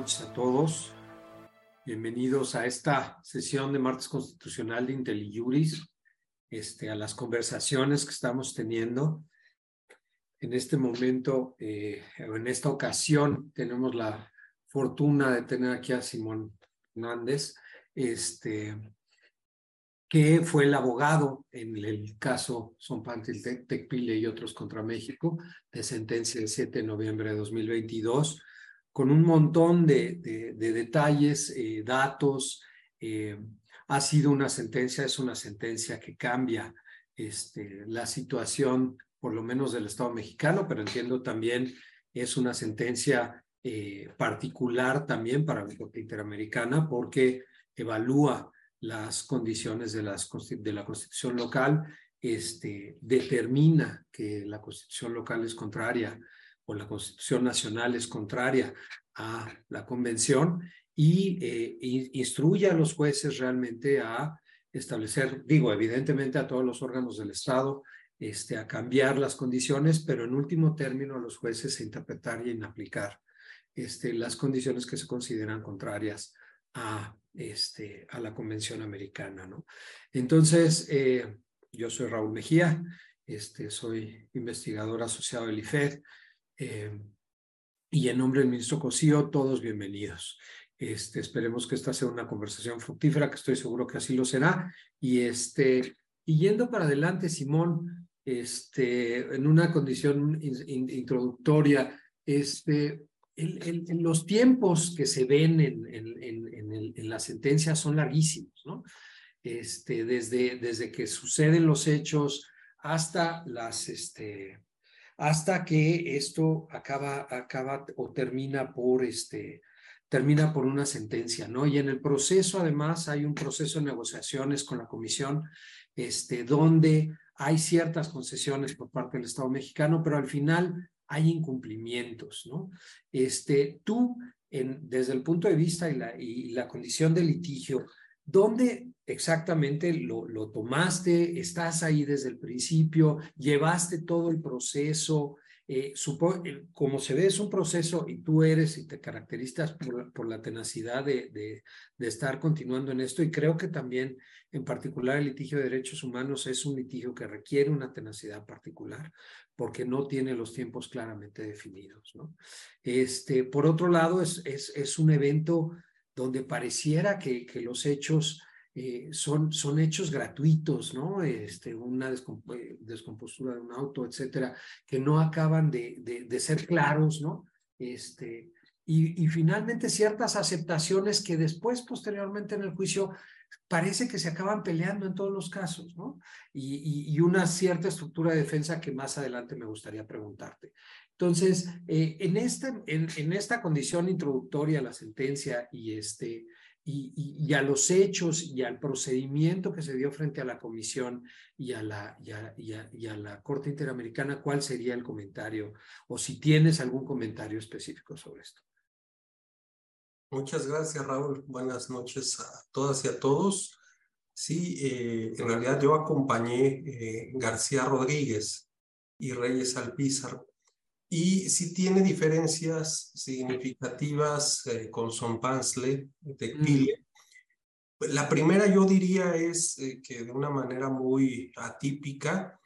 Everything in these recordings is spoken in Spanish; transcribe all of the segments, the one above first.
noches a todos. Bienvenidos a esta sesión de martes constitucional de IntelliJuris, este, a las conversaciones que estamos teniendo. En este momento, eh, en esta ocasión, tenemos la fortuna de tener aquí a Simón Hernández, este, que fue el abogado en el caso Sonpantil Tecpile y otros contra México, de sentencia del 7 de noviembre de 2022 con un montón de, de, detalles, eh, datos. Eh, ha sido una sentencia, es una sentencia que cambia este, la situación, por lo menos del Estado mexicano, pero entiendo también es una sentencia eh, particular también para la Corte Interamericana porque evalúa las condiciones de la Constitución local, este, determina que la Constitución local es contraria o la Constitución Nacional es contraria a la Convención y eh, instruye a los jueces realmente a establecer, digo, evidentemente a todos los órganos del Estado, este, a cambiar las condiciones, pero en último término a los jueces a interpretar y en aplicar este, las condiciones que se consideran contrarias a, este, a la Convención Americana. ¿no? Entonces, eh, yo soy Raúl Mejía, este, soy investigador asociado del IFED, eh, y en nombre del ministro Cosío, todos bienvenidos. Este, esperemos que esta sea una conversación fructífera, que estoy seguro que así lo será. Y, este, y yendo para adelante, Simón, este, en una condición introductoria, este, los tiempos que se ven en, en, en, en, la sentencia son larguísimos, ¿no? Este, desde, desde que suceden los hechos hasta las, este, hasta que esto acaba, acaba o termina por este, termina por una sentencia, ¿no? Y en el proceso, además, hay un proceso de negociaciones con la comisión, este, donde hay ciertas concesiones por parte del Estado mexicano, pero al final hay incumplimientos, ¿no? Este, tú, en, desde el punto de vista y la, y la condición de litigio, ¿Dónde exactamente lo, tomaste? ¿Estás ahí desde el principio? ¿Llevaste todo el proceso? Eh, eh, como se ve, es un proceso y tú eres y te caracterizas por, por la tenacidad de, de, de, estar continuando en esto y creo que también, en particular, el litigio de derechos humanos es un litigio que requiere una tenacidad particular porque no tiene los tiempos claramente definidos. ¿no? Este, por otro lado, es, es, es un evento donde pareciera que, los hechos eh, son, son hechos gratuitos, ¿no? Este, una eh, descompostura de un auto, etcétera, que no acaban de, de, ser claros, ¿no? Este, y, finalmente ciertas aceptaciones que después, posteriormente en el juicio, parece que se acaban peleando en todos los casos, ¿no? Y, una cierta estructura de defensa que más adelante me gustaría preguntarte. Entonces, eh, en, este, en, esta condición introductoria a la sentencia y, este, y, a los hechos y al procedimiento que se dio frente a la comisión y a la Corte Interamericana, ¿cuál sería el comentario? O si tienes algún comentario específico sobre esto. Muchas gracias, Raúl. Buenas noches a todas y a todos. Sí, eh, en realidad yo acompañé eh, García Rodríguez y Reyes Alpizar y sí tiene diferencias significativas eh, con Son Pansle de. Mm. La primera yo diría es eh, que de una manera muy atípica,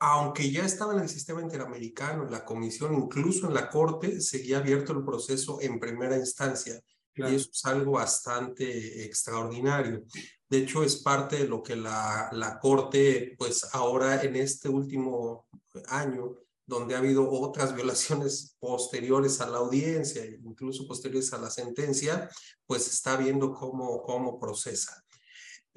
aunque ya estaba en el sistema interamericano, en la comisión, incluso en la corte, seguía abierto el proceso en primera instancia. Claro. Y eso es algo bastante extraordinario. De hecho, es parte de lo que la, la corte, pues ahora en este último año, donde ha habido otras violaciones posteriores a la audiencia, incluso posteriores a la sentencia, pues está viendo cómo, cómo procesa.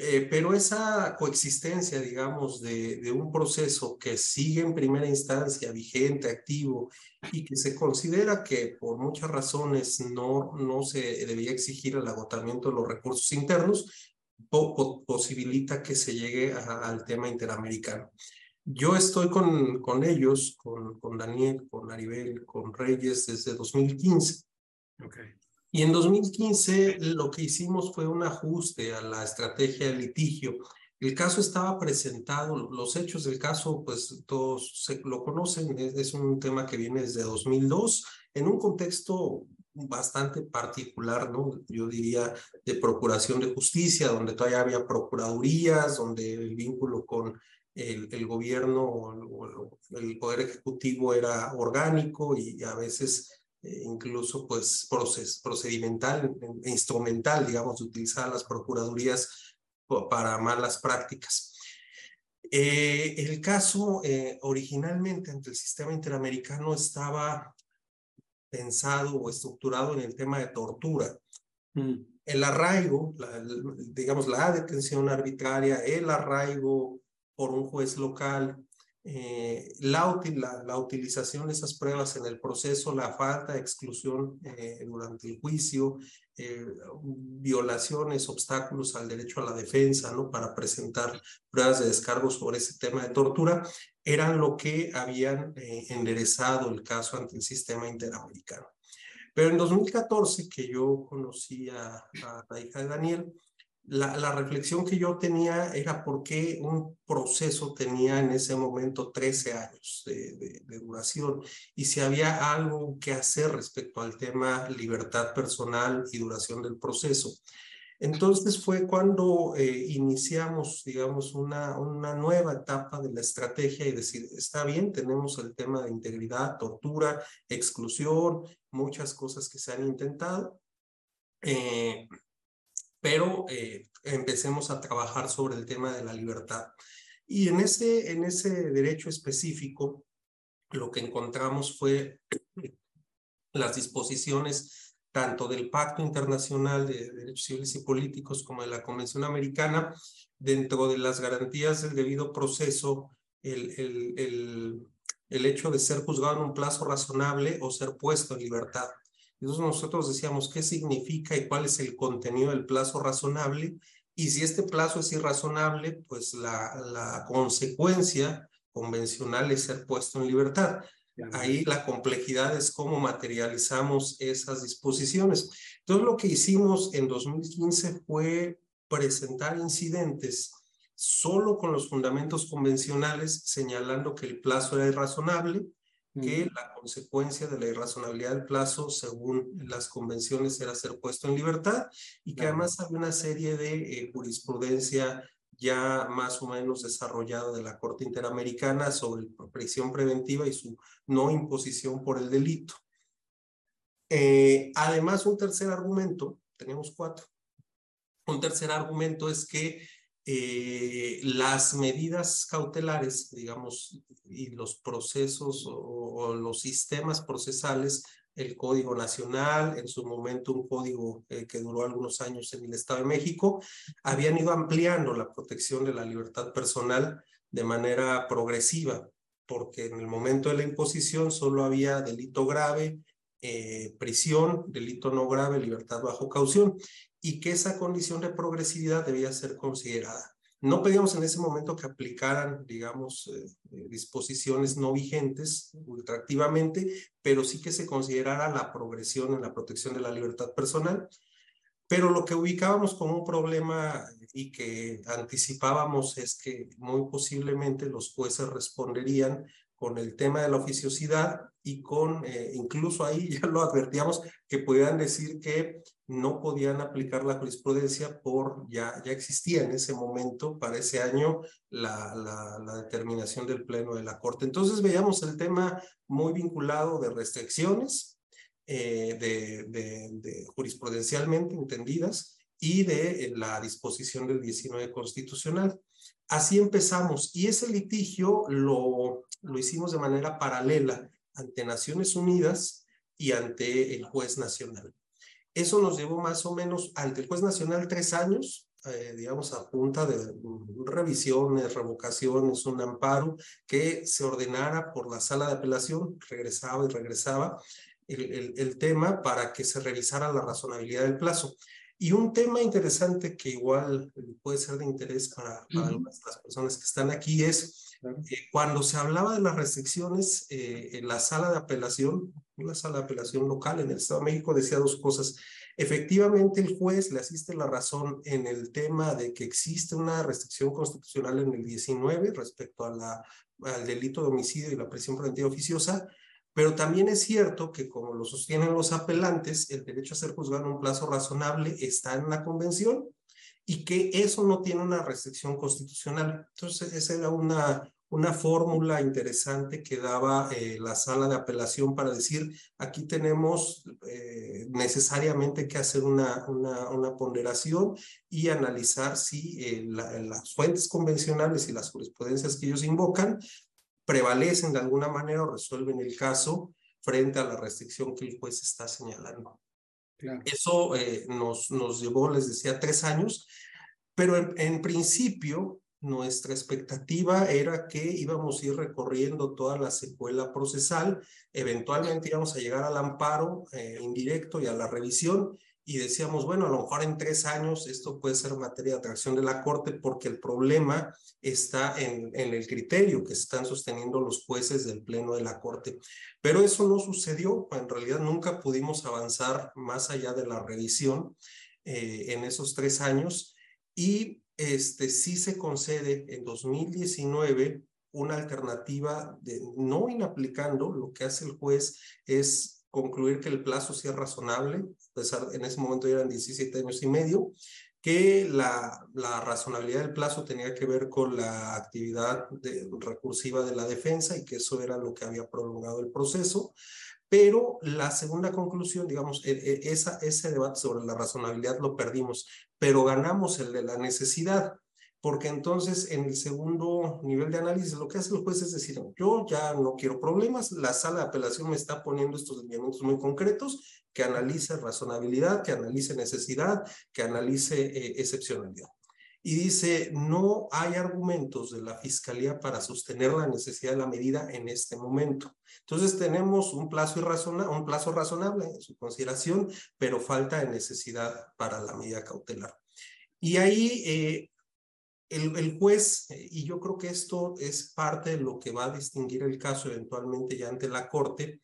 Eh, pero esa coexistencia, digamos, de, de, un proceso que sigue en primera instancia, vigente, activo, y que se considera que por muchas razones no, no se debía exigir el agotamiento de los recursos internos, po po posibilita que se llegue a, al tema interamericano. Yo estoy con, con ellos, con, con Daniel, con Aribel, con Reyes desde 2015. Okay. Y en 2015 lo que hicimos fue un ajuste a la estrategia de litigio. El caso estaba presentado, los hechos del caso, pues todos se, lo conocen, es, un tema que viene desde 2002 en un contexto bastante particular, ¿no? Yo diría de procuración de justicia, donde todavía había procuradurías, donde el vínculo con el gobierno o el, poder ejecutivo era orgánico y a veces eh, incluso pues proces, procedimental e instrumental, digamos, de utilizar las procuradurías para malas prácticas. Eh, el caso eh, originalmente ante el sistema interamericano estaba pensado o estructurado en el tema de tortura. Mm. El arraigo, digamos, la detención arbitraria, el arraigo por un juez local, eh, la, la, utilización de esas pruebas en el proceso, la falta de exclusión eh, durante el juicio, eh, violaciones, obstáculos al derecho a la defensa, ¿no? Para presentar pruebas de descargo sobre ese tema de tortura, eran lo que habían enderezado el caso ante el sistema interamericano. Pero en 2014, que yo conocí a, a la hija de Daniel, la, reflexión que yo tenía era por qué un proceso tenía en ese momento 13 años de, duración y si había algo que hacer respecto al tema libertad personal y duración del proceso. Entonces fue cuando eh, iniciamos, digamos, una, una nueva etapa de la estrategia y decir, está bien, tenemos el tema de integridad, tortura, exclusión, muchas cosas que se han intentado. Eh, pero eh, empecemos a trabajar sobre el tema de la libertad. Y en ese, en ese derecho específico, lo que encontramos fue las disposiciones tanto del Pacto Internacional de Derechos Civiles y Políticos como de la Convención Americana, dentro de las garantías del debido proceso, el, el, el, el hecho de ser juzgado en un plazo razonable o ser puesto en libertad. Entonces nosotros decíamos qué significa y cuál es el contenido del plazo razonable. Y si este plazo es irrazonable, pues la, la consecuencia convencional es ser puesto en libertad. Ahí la complejidad es cómo materializamos esas disposiciones. Entonces lo que hicimos en 2015 fue presentar incidentes solo con los fundamentos convencionales, señalando que el plazo era irrazonable, que la consecuencia de la irrazonabilidad del plazo, según las convenciones, era ser puesto en libertad y que además había una serie de eh, jurisprudencia ya más o menos desarrollada de la Corte Interamericana sobre prisión preventiva y su no imposición por el delito. Eh, además, un tercer argumento, tenemos cuatro, un tercer argumento es que eh, las medidas cautelares, digamos, y los procesos o, los sistemas procesales, el Código Nacional, en su momento un código eh, que duró algunos años en el Estado de México, habían ido ampliando la protección de la libertad personal de manera progresiva, porque en el momento de la imposición solo había delito grave, eh, prisión, delito no grave, libertad bajo caución y que esa condición de progresividad debía ser considerada. No pedíamos en ese momento que aplicaran, digamos, eh, eh, disposiciones no vigentes ultraactivamente, pero sí que se considerara la progresión en la protección de la libertad personal. Pero lo que ubicábamos como un problema y que anticipábamos es que muy posiblemente los jueces responderían con el tema de la oficiosidad y con, eh, incluso ahí ya lo advertíamos, que podían decir que no podían aplicar la jurisprudencia por, ya, ya existía en ese momento, para ese año, la, la, determinación del Pleno de la Corte. Entonces veíamos el tema muy vinculado de restricciones, eh, de, de, jurisprudencialmente entendidas, y de eh, la disposición del 19 constitucional. Así empezamos y ese litigio lo, lo hicimos de manera paralela ante Naciones Unidas y ante el juez nacional. Eso nos llevó más o menos ante el juez nacional tres años, eh, digamos, a punta de revisiones, revocaciones, un amparo que se ordenara por la sala de apelación, regresaba y regresaba el, el, tema para que se revisara la razonabilidad del plazo. Y un tema interesante que igual puede ser de interés para, para las personas que están aquí es eh, cuando se hablaba de las restricciones, eh, en la sala de apelación, una sala de apelación local en el Estado de México decía dos cosas. Efectivamente, el juez le asiste la razón en el tema de que existe una restricción constitucional en el 19 respecto la, al delito de homicidio y la presión preventiva oficiosa, Pero también es cierto que, como lo sostienen los apelantes, el derecho a ser juzgado en un plazo razonable está en la convención y que eso no tiene una restricción constitucional. Entonces, esa era una, una fórmula interesante que daba eh, la sala de apelación para decir, aquí tenemos eh, necesariamente que hacer una, una, ponderación y analizar si eh, las fuentes convencionales y las jurisprudencias que ellos invocan prevalecen de alguna manera o resuelven el caso frente a la restricción que el juez está señalando. Eso nos, nos llevó, les decía, tres años, pero en principio nuestra expectativa era que íbamos a ir recorriendo toda la secuela procesal, eventualmente íbamos a llegar al amparo eh, indirecto y a la revisión, y decíamos, bueno, a lo mejor en tres años esto puede ser materia de atracción de la Corte porque el problema está en, en el criterio que están sosteniendo los jueces del Pleno de la Corte. Pero eso no sucedió, en realidad nunca pudimos avanzar más allá de la revisión eh, en esos tres años y este, sí se concede en 2019 una alternativa de no inaplicando, lo que hace el juez es concluir que el plazo sea razonable, a pesar en ese momento eran 17 años y medio, que la, razonabilidad del plazo tenía que ver con la actividad recursiva de la defensa y que eso era lo que había prolongado el proceso. Pero la segunda conclusión, digamos, e, e, ese debate sobre la razonabilidad lo perdimos, pero ganamos el de la necesidad, porque entonces en el segundo nivel de análisis lo que hace el juez es decir, yo ya no quiero problemas, la sala de apelación me está poniendo estos lineamientos muy concretos, que analice razonabilidad, que analice necesidad, que analice eh, excepcionalidad y dice, no hay argumentos de la Fiscalía para sostener la necesidad de la medida en este momento. Entonces tenemos un plazo, un plazo razonable en su consideración, pero falta de necesidad para la medida cautelar. Y ahí eh, el, juez, y yo creo que esto es parte de lo que va a distinguir el caso eventualmente ya ante la Corte,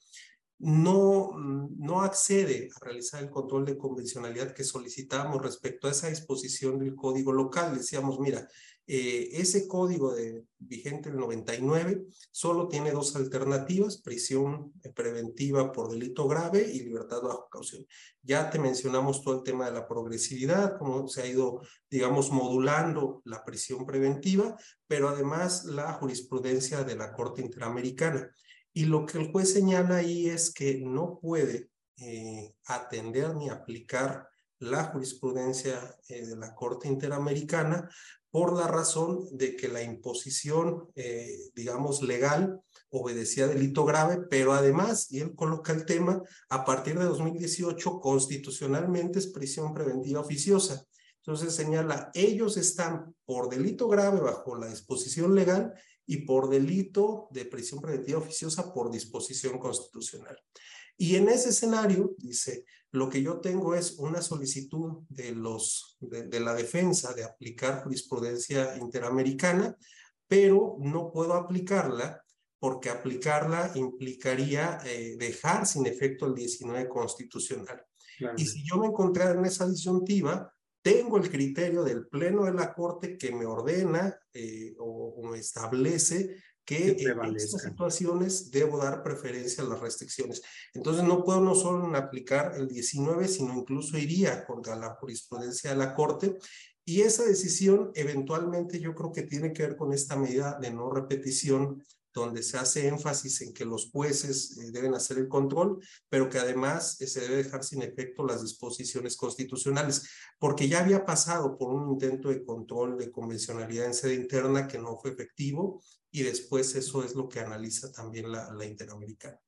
no, no accede a realizar el control de convencionalidad que solicitábamos respecto a esa disposición del código local. Decíamos, mira, eh, ese código de, vigente del 99 solo tiene dos alternativas, prisión preventiva por delito grave y libertad bajo caución. Ya te mencionamos todo el tema de la progresividad, cómo se ha ido, digamos, modulando la prisión preventiva, pero además la jurisprudencia de la Corte Interamericana. Y lo que el juez señala ahí es que no puede eh, atender ni aplicar la jurisprudencia eh, de la Corte Interamericana por la razón de que la imposición, eh, digamos, legal obedecía delito grave, pero además, y él coloca el tema, a partir de 2018 constitucionalmente es prisión preventiva oficiosa. Entonces señala, ellos están por delito grave bajo la disposición legal y por delito de prisión preventiva oficiosa por disposición constitucional. Y en ese escenario, dice, lo que yo tengo es una solicitud de, los, de, la defensa de aplicar jurisprudencia interamericana, pero no puedo aplicarla porque aplicarla implicaría eh, dejar sin efecto el 19 constitucional. Y si yo me encontrara en esa disyuntiva, tengo el criterio del Pleno de la Corte que me ordena eh, o, me establece que en estas situaciones debo dar preferencia a las restricciones. Entonces no puedo no solo aplicar el 19, sino incluso iría contra la jurisprudencia de la Corte y esa decisión eventualmente yo creo que tiene que ver con esta medida de no repetición donde se hace énfasis en que los jueces eh, deben hacer el control, pero que además eh, se debe dejar sin efecto las disposiciones constitucionales, porque ya había pasado por un intento de control de convencionalidad en sede interna que no fue efectivo y después eso es lo que analiza también la, la interamericana.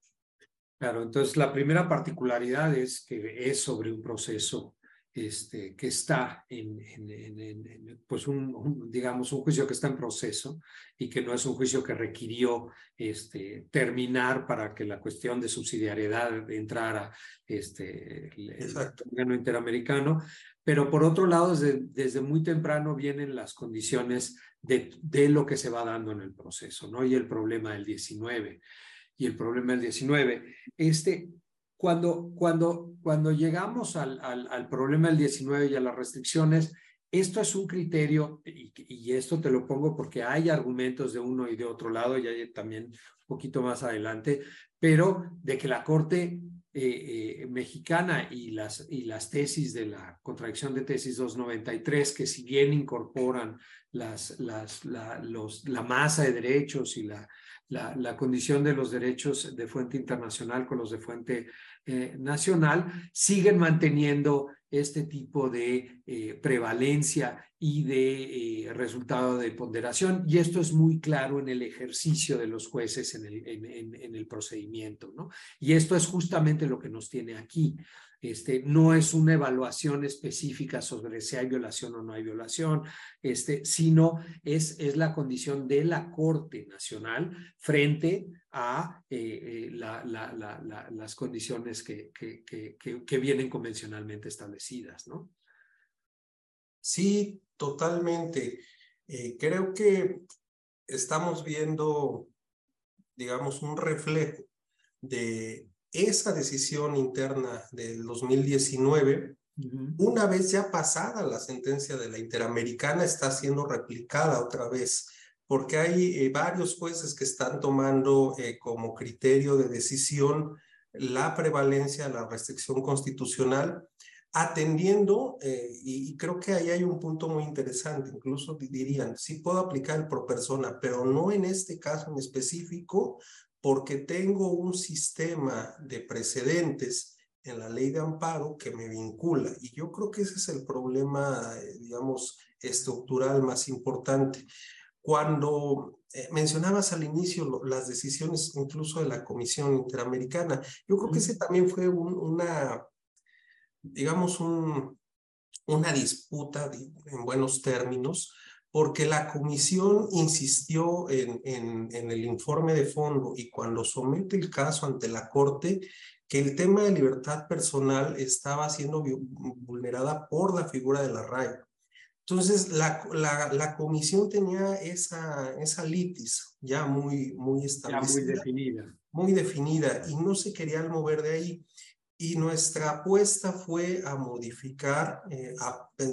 Claro, entonces la primera particularidad es que es sobre un proceso este, que está en, en, pues un, digamos, un juicio que está en proceso y que no es un juicio que requirió este, terminar para que la cuestión de subsidiariedad entrara este, el gobierno interamericano. Pero por otro lado, desde, desde muy temprano vienen las condiciones de, de lo que se va dando en el proceso, ¿no? Y el problema del 19 y el problema del 19. Este, cuando, cuando, cuando llegamos al, al, problema del 19 y a las restricciones, esto es un criterio, y, esto te lo pongo porque hay argumentos de uno y de otro lado, y hay también un poquito más adelante, pero de que la Corte eh, eh, mexicana y las, y las tesis de la contradicción de tesis 293, que si bien incorporan las, las, la, los, la masa de derechos y la, la, la, condición de los derechos de fuente internacional con los de fuente eh, nacional, siguen manteniendo este tipo de eh, prevalencia y de eh, resultado de ponderación. Y esto es muy claro en el ejercicio de los jueces en el, en, en el procedimiento. ¿no? Y esto es justamente lo que nos tiene aquí. Este, no es una evaluación específica sobre si hay violación o no hay violación, este, sino es, es la condición de la Corte Nacional frente a eh, eh, la, la, la, las condiciones que, que, que, que, vienen convencionalmente establecidas, ¿no? Sí, totalmente. Eh, creo que estamos viendo, digamos, un reflejo de esa decisión interna del 2019, una vez ya pasada la sentencia de la Interamericana, está siendo replicada otra vez, porque hay eh, varios jueces que están tomando eh, como criterio de decisión la prevalencia de la restricción constitucional, atendiendo, eh, y, y, creo que ahí hay un punto muy interesante, incluso dirían, sí puedo aplicar el pro persona, pero no en este caso en específico, porque tengo un sistema de precedentes en la ley de amparo que me vincula. Y yo creo que ese es el problema, eh, digamos, estructural más importante. Cuando eh, mencionabas al inicio las decisiones incluso de la Comisión Interamericana, yo creo que ese también fue una, digamos, un, una disputa en buenos términos, porque la comisión insistió en, en, en, el informe de fondo y cuando somete el caso ante la Corte, que el tema de libertad personal estaba siendo vulnerada por la figura de la RAI. Entonces, la, la, la, comisión tenía esa, esa litis ya muy, muy establecida. Ya muy definida. Muy definida y no se quería mover de ahí. Y nuestra apuesta fue a modificar, eh,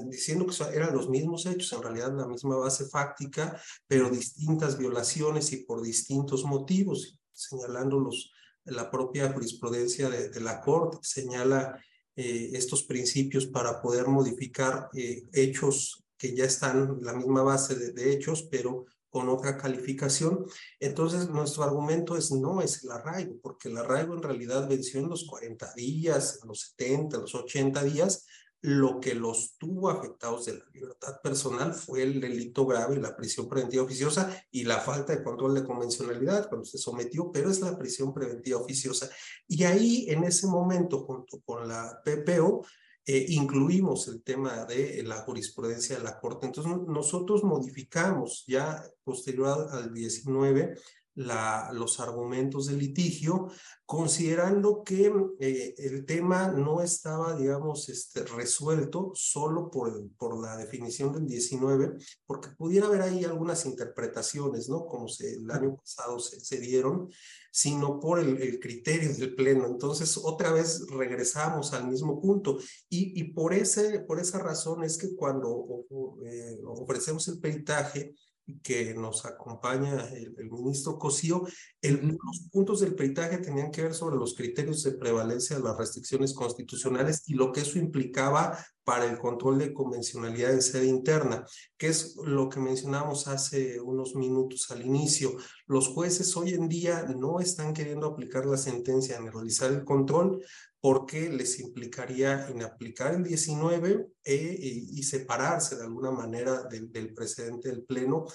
diciendo que eran los mismos hechos, en realidad la misma base fáctica, pero distintas violaciones y por distintos motivos, señalando los, la propia jurisprudencia de, de la Corte, señala eh, estos principios para poder modificar eh, hechos que ya están en la misma base de, de hechos, pero con otra calificación. Entonces, nuestro argumento es no es el arraigo, porque el arraigo en realidad venció en los 40 días, en los 70, en los 80 días. Lo que los tuvo afectados de la libertad personal fue el delito grave, la prisión preventiva oficiosa y la falta de control de convencionalidad cuando se sometió, pero es la prisión preventiva oficiosa. Y ahí, en ese momento, junto con la PPO, eh, incluimos el tema de la jurisprudencia de la Corte. Entonces, nosotros modificamos ya posterior al 19 la, los argumentos del litigio, considerando que eh, el tema no estaba, digamos, este, resuelto solo por, por la definición del 19, porque pudiera haber ahí algunas interpretaciones, ¿no? Como se, el año pasado se, se dieron, sino por el, el, criterio del Pleno. Entonces, otra vez regresamos al mismo punto. Y, y por, ese, por esa razón es que cuando eh, ofrecemos el peritaje, que nos acompaña el, el ministro Cosío, el, los puntos del peritaje tenían que ver sobre los criterios de prevalencia de las restricciones constitucionales y lo que eso implicaba para el control de convencionalidad en sede interna, que es lo que mencionamos hace unos minutos al inicio. Los jueces hoy en día no están queriendo aplicar la sentencia ni realizar el control porque les implicaría en aplicar el 19 eh, y, y, separarse de alguna manera del, del precedente del Pleno,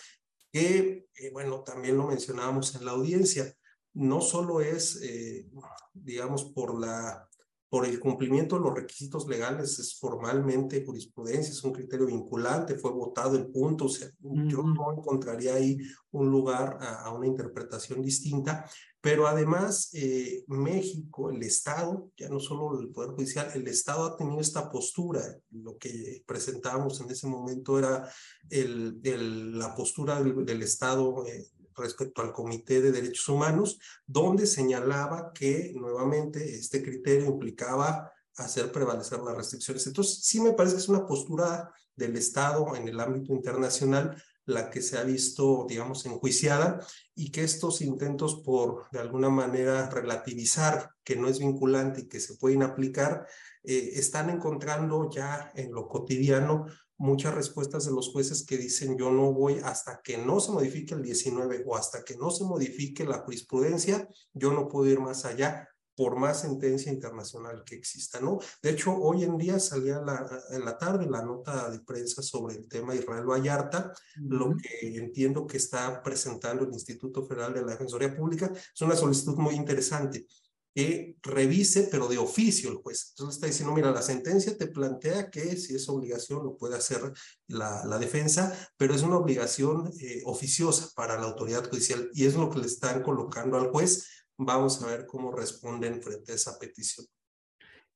que, eh, bueno, también lo mencionábamos en la audiencia, no solo es, eh, digamos, por la por el cumplimiento de los requisitos legales es formalmente jurisprudencia, es un criterio vinculante, fue votado el punto, o sea, mm. yo no encontraría ahí un lugar a, a una interpretación distinta, pero además eh, México, el Estado, ya no solo el Poder Judicial, el Estado ha tenido esta postura, lo que presentábamos en ese momento era el, el, la postura del, del Estado eh, respecto al Comité de Derechos Humanos, donde señalaba que nuevamente este criterio implicaba hacer prevalecer las restricciones. Entonces, sí me parece que es una postura del Estado en el ámbito internacional la que se ha visto, digamos, enjuiciada y que estos intentos por, de alguna manera, relativizar que no es vinculante y que se pueden aplicar, eh, están encontrando ya en lo cotidiano muchas respuestas de los jueces que dicen yo no voy hasta que no se modifique el 19 o hasta que no se modifique la jurisprudencia, yo no puedo ir más allá por más sentencia internacional que exista, ¿no? De hecho, hoy en día salía la, en la tarde la nota de prensa sobre el tema Israel Vallarta, lo que entiendo que está presentando el Instituto Federal de la Defensoría Pública, es una solicitud muy interesante que revise, pero de oficio el juez. Entonces está diciendo, mira, la sentencia te plantea que si es obligación lo puede hacer la, la defensa, pero es una obligación eh, oficiosa para la autoridad judicial y es lo que le están colocando al juez Vamos a ver cómo responden frente a esa petición.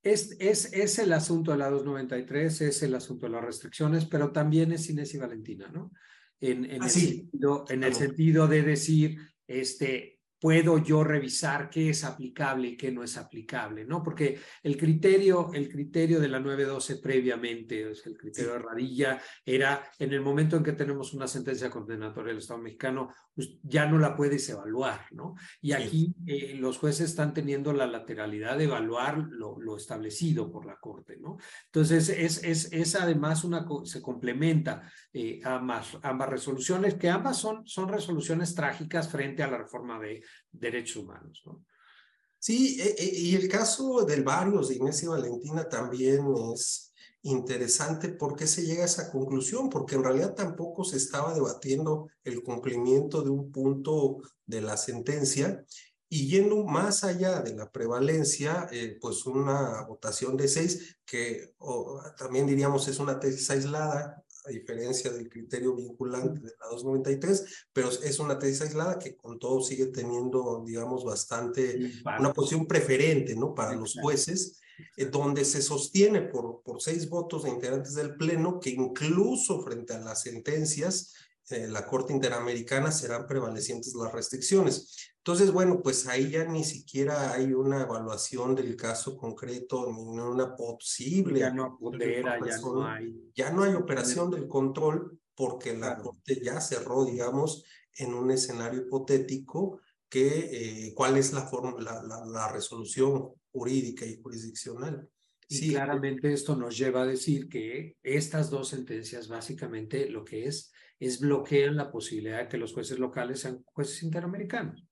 Es, es, es el asunto de la 293, es el asunto de las restricciones, pero también es Inés y Valentina, ¿no? En, en, el, sentido, en el sentido de decir, este, puedo yo revisar qué es aplicable y qué no es aplicable, ¿no? Porque el criterio, el criterio de la 912 previamente, es el criterio de Radilla, era en el momento en que tenemos una sentencia condenatoria del Estado mexicano, pues ya no la puedes evaluar, ¿no? Y aquí eh, los jueces están teniendo la lateralidad de evaluar lo, lo establecido por la Corte, ¿no? Entonces, es, es, es además una, se complementa eh, ambas, ambas resoluciones, que ambas son, son resoluciones trágicas frente a la reforma de derechos humanos. ¿no? Sí, e, e, y el caso del Barrios de Inés y Valentina también es interesante. ¿Por qué se llega a esa conclusión? Porque en realidad tampoco se estaba debatiendo el cumplimiento de un punto de la sentencia y yendo más allá de la prevalencia, eh, pues una votación de seis, que también diríamos es una tesis aislada, a diferencia del criterio vinculante de la 293, pero es una tesis aislada que con todo sigue teniendo, digamos, bastante, una posición preferente, ¿no? Para los jueces, eh, donde se sostiene por, por seis votos de integrantes del Pleno que incluso frente a las sentencias, eh, la Corte Interamericana serán prevalecientes las restricciones. Entonces, bueno, pues ahí ya ni siquiera hay una evaluación del caso concreto, ni una posible. Ya no ya no hay. Ya no hay operación del control porque la Corte ya cerró, digamos, en un escenario hipotético que eh, cuál es la, forma, la, la, resolución jurídica y jurisdiccional. Y sí, claramente esto nos lleva a decir que estas dos sentencias básicamente lo que es es bloquean la posibilidad de que los jueces locales sean jueces interamericanos.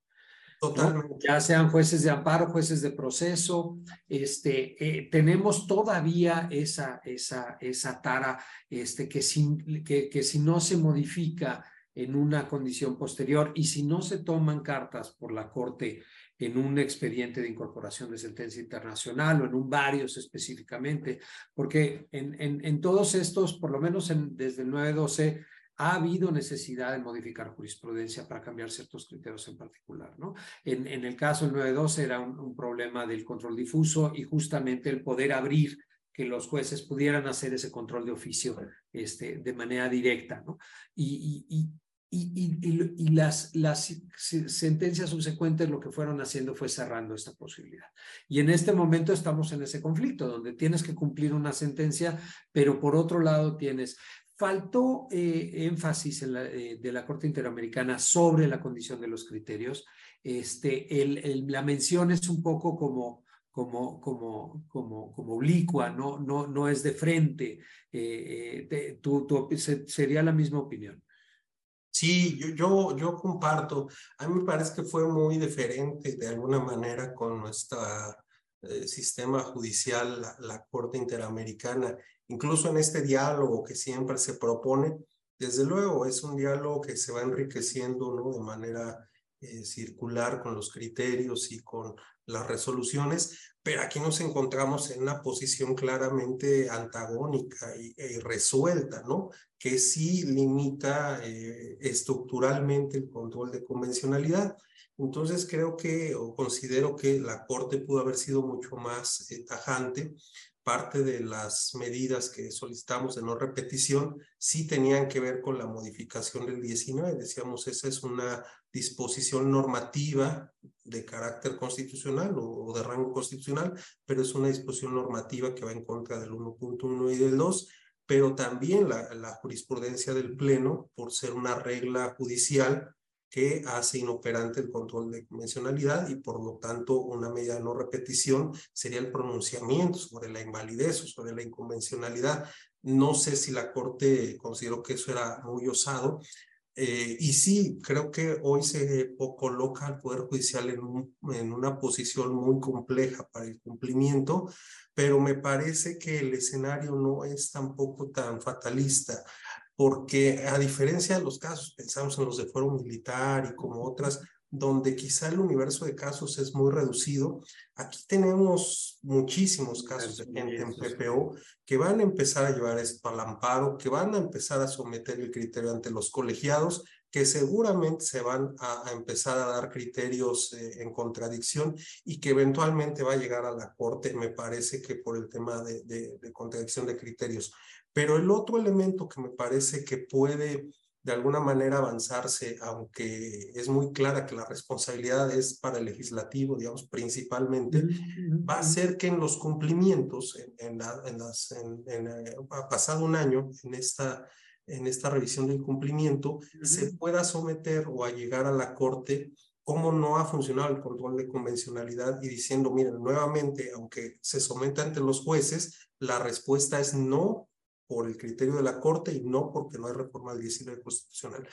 Ya sean jueces de amparo, jueces de proceso, este, eh, tenemos todavía esa, esa, esa tara este, que, sin, que, que si no se modifica en una condición posterior y si no se toman cartas por la Corte en un expediente de incorporación de sentencia internacional o en un varios específicamente, porque en, en, en todos estos, por lo menos en, desde el 912, ha habido necesidad de modificar jurisprudencia para cambiar ciertos criterios en particular. ¿no? En, el caso del 912 era un, problema del control difuso y justamente el poder abrir que los jueces pudieran hacer ese control de oficio este, de manera directa. ¿no? Y, y, y, y, y, las, las sentencias subsecuentes lo que fueron haciendo fue cerrando esta posibilidad. Y en este momento estamos en ese conflicto donde tienes que cumplir una sentencia, pero por otro lado tienes faltó eh, énfasis en la, eh, de la Corte Interamericana sobre la condición de los criterios. Este, el, el, la mención es un poco como, como, como, como, como oblicua, no, no, no es de frente. Eh, te, tu, tu, sería la misma opinión. Sí, yo, yo, yo comparto. A mí me parece que fue muy diferente de alguna manera con nuestro eh, sistema judicial, la, Corte Interamericana incluso en este diálogo que siempre se propone, desde luego es un diálogo que se va enriqueciendo ¿no? de manera eh, circular con los criterios y con las resoluciones, pero aquí nos encontramos en una posición claramente antagónica y, e irresuelta, ¿no? Que sí limita eh, estructuralmente el control de convencionalidad. Entonces creo que o considero que la Corte pudo haber sido mucho más eh, tajante parte de las medidas que solicitamos de no repetición sí tenían que ver con la modificación del 19. Decíamos, esa es una disposición normativa de carácter constitucional o, de rango constitucional, pero es una disposición normativa que va en contra del 1.1 y del 2. pero también la, la jurisprudencia del Pleno por ser una regla judicial que hace inoperante el control de convencionalidad y por lo tanto una medida de no repetición sería el pronunciamiento sobre la invalidez o sobre la inconvencionalidad. No sé si la Corte consideró que eso era muy osado, eh, y sí, creo que hoy se coloca al Poder Judicial en, un, en, una posición muy compleja para el cumplimiento, pero me parece que el escenario no es tampoco tan fatalista, porque a diferencia de los casos, pensamos en los de fuero militar y como otras, donde quizá el universo de casos es muy reducido, aquí tenemos muchísimos casos de gente en PPO que van a empezar a llevar esto al amparo, que van a empezar a someter el criterio ante los colegiados, que seguramente se van a, empezar a dar criterios eh, en contradicción y que eventualmente va a llegar a la corte, me parece que por el tema de, de contradicción de criterios. Pero el otro elemento que me parece que puede de alguna manera avanzarse, aunque es muy clara que la responsabilidad es para el legislativo, digamos, principalmente, va a ser que en los cumplimientos, en, en, las, en, eh, ha pasado un año en esta, en esta revisión del cumplimiento, se pueda someter o a llegar a la Corte cómo no ha funcionado el control de convencionalidad y diciendo, miren, nuevamente, aunque se someta ante los jueces, la respuesta es no por el criterio de la Corte y no porque no hay reforma del 19 constitucional.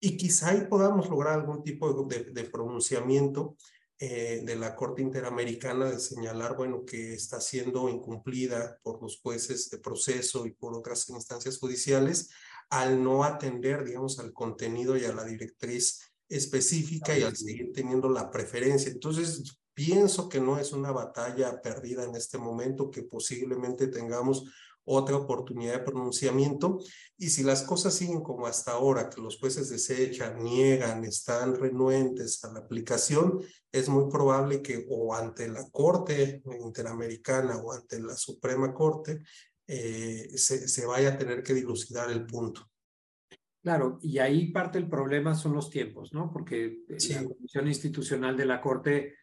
Y quizá ahí podamos lograr algún tipo de, de, pronunciamiento eh, de la Corte Interamericana de señalar, bueno, que está siendo incumplida por los jueces de proceso y por otras instancias judiciales al no atender, digamos, al contenido y a la directriz específica y al seguir teniendo la preferencia. Entonces, pienso que no es una batalla perdida en este momento, que posiblemente tengamos otra oportunidad de pronunciamiento. Y si las cosas siguen como hasta ahora, que los jueces desechan, niegan, están renuentes a la aplicación, es muy probable que o ante la Corte Interamericana o ante la Suprema Corte eh, se, se vaya a tener que dilucidar el punto. Claro, y ahí parte el problema son los tiempos, ¿no? Porque la Comisión Institucional de la Corte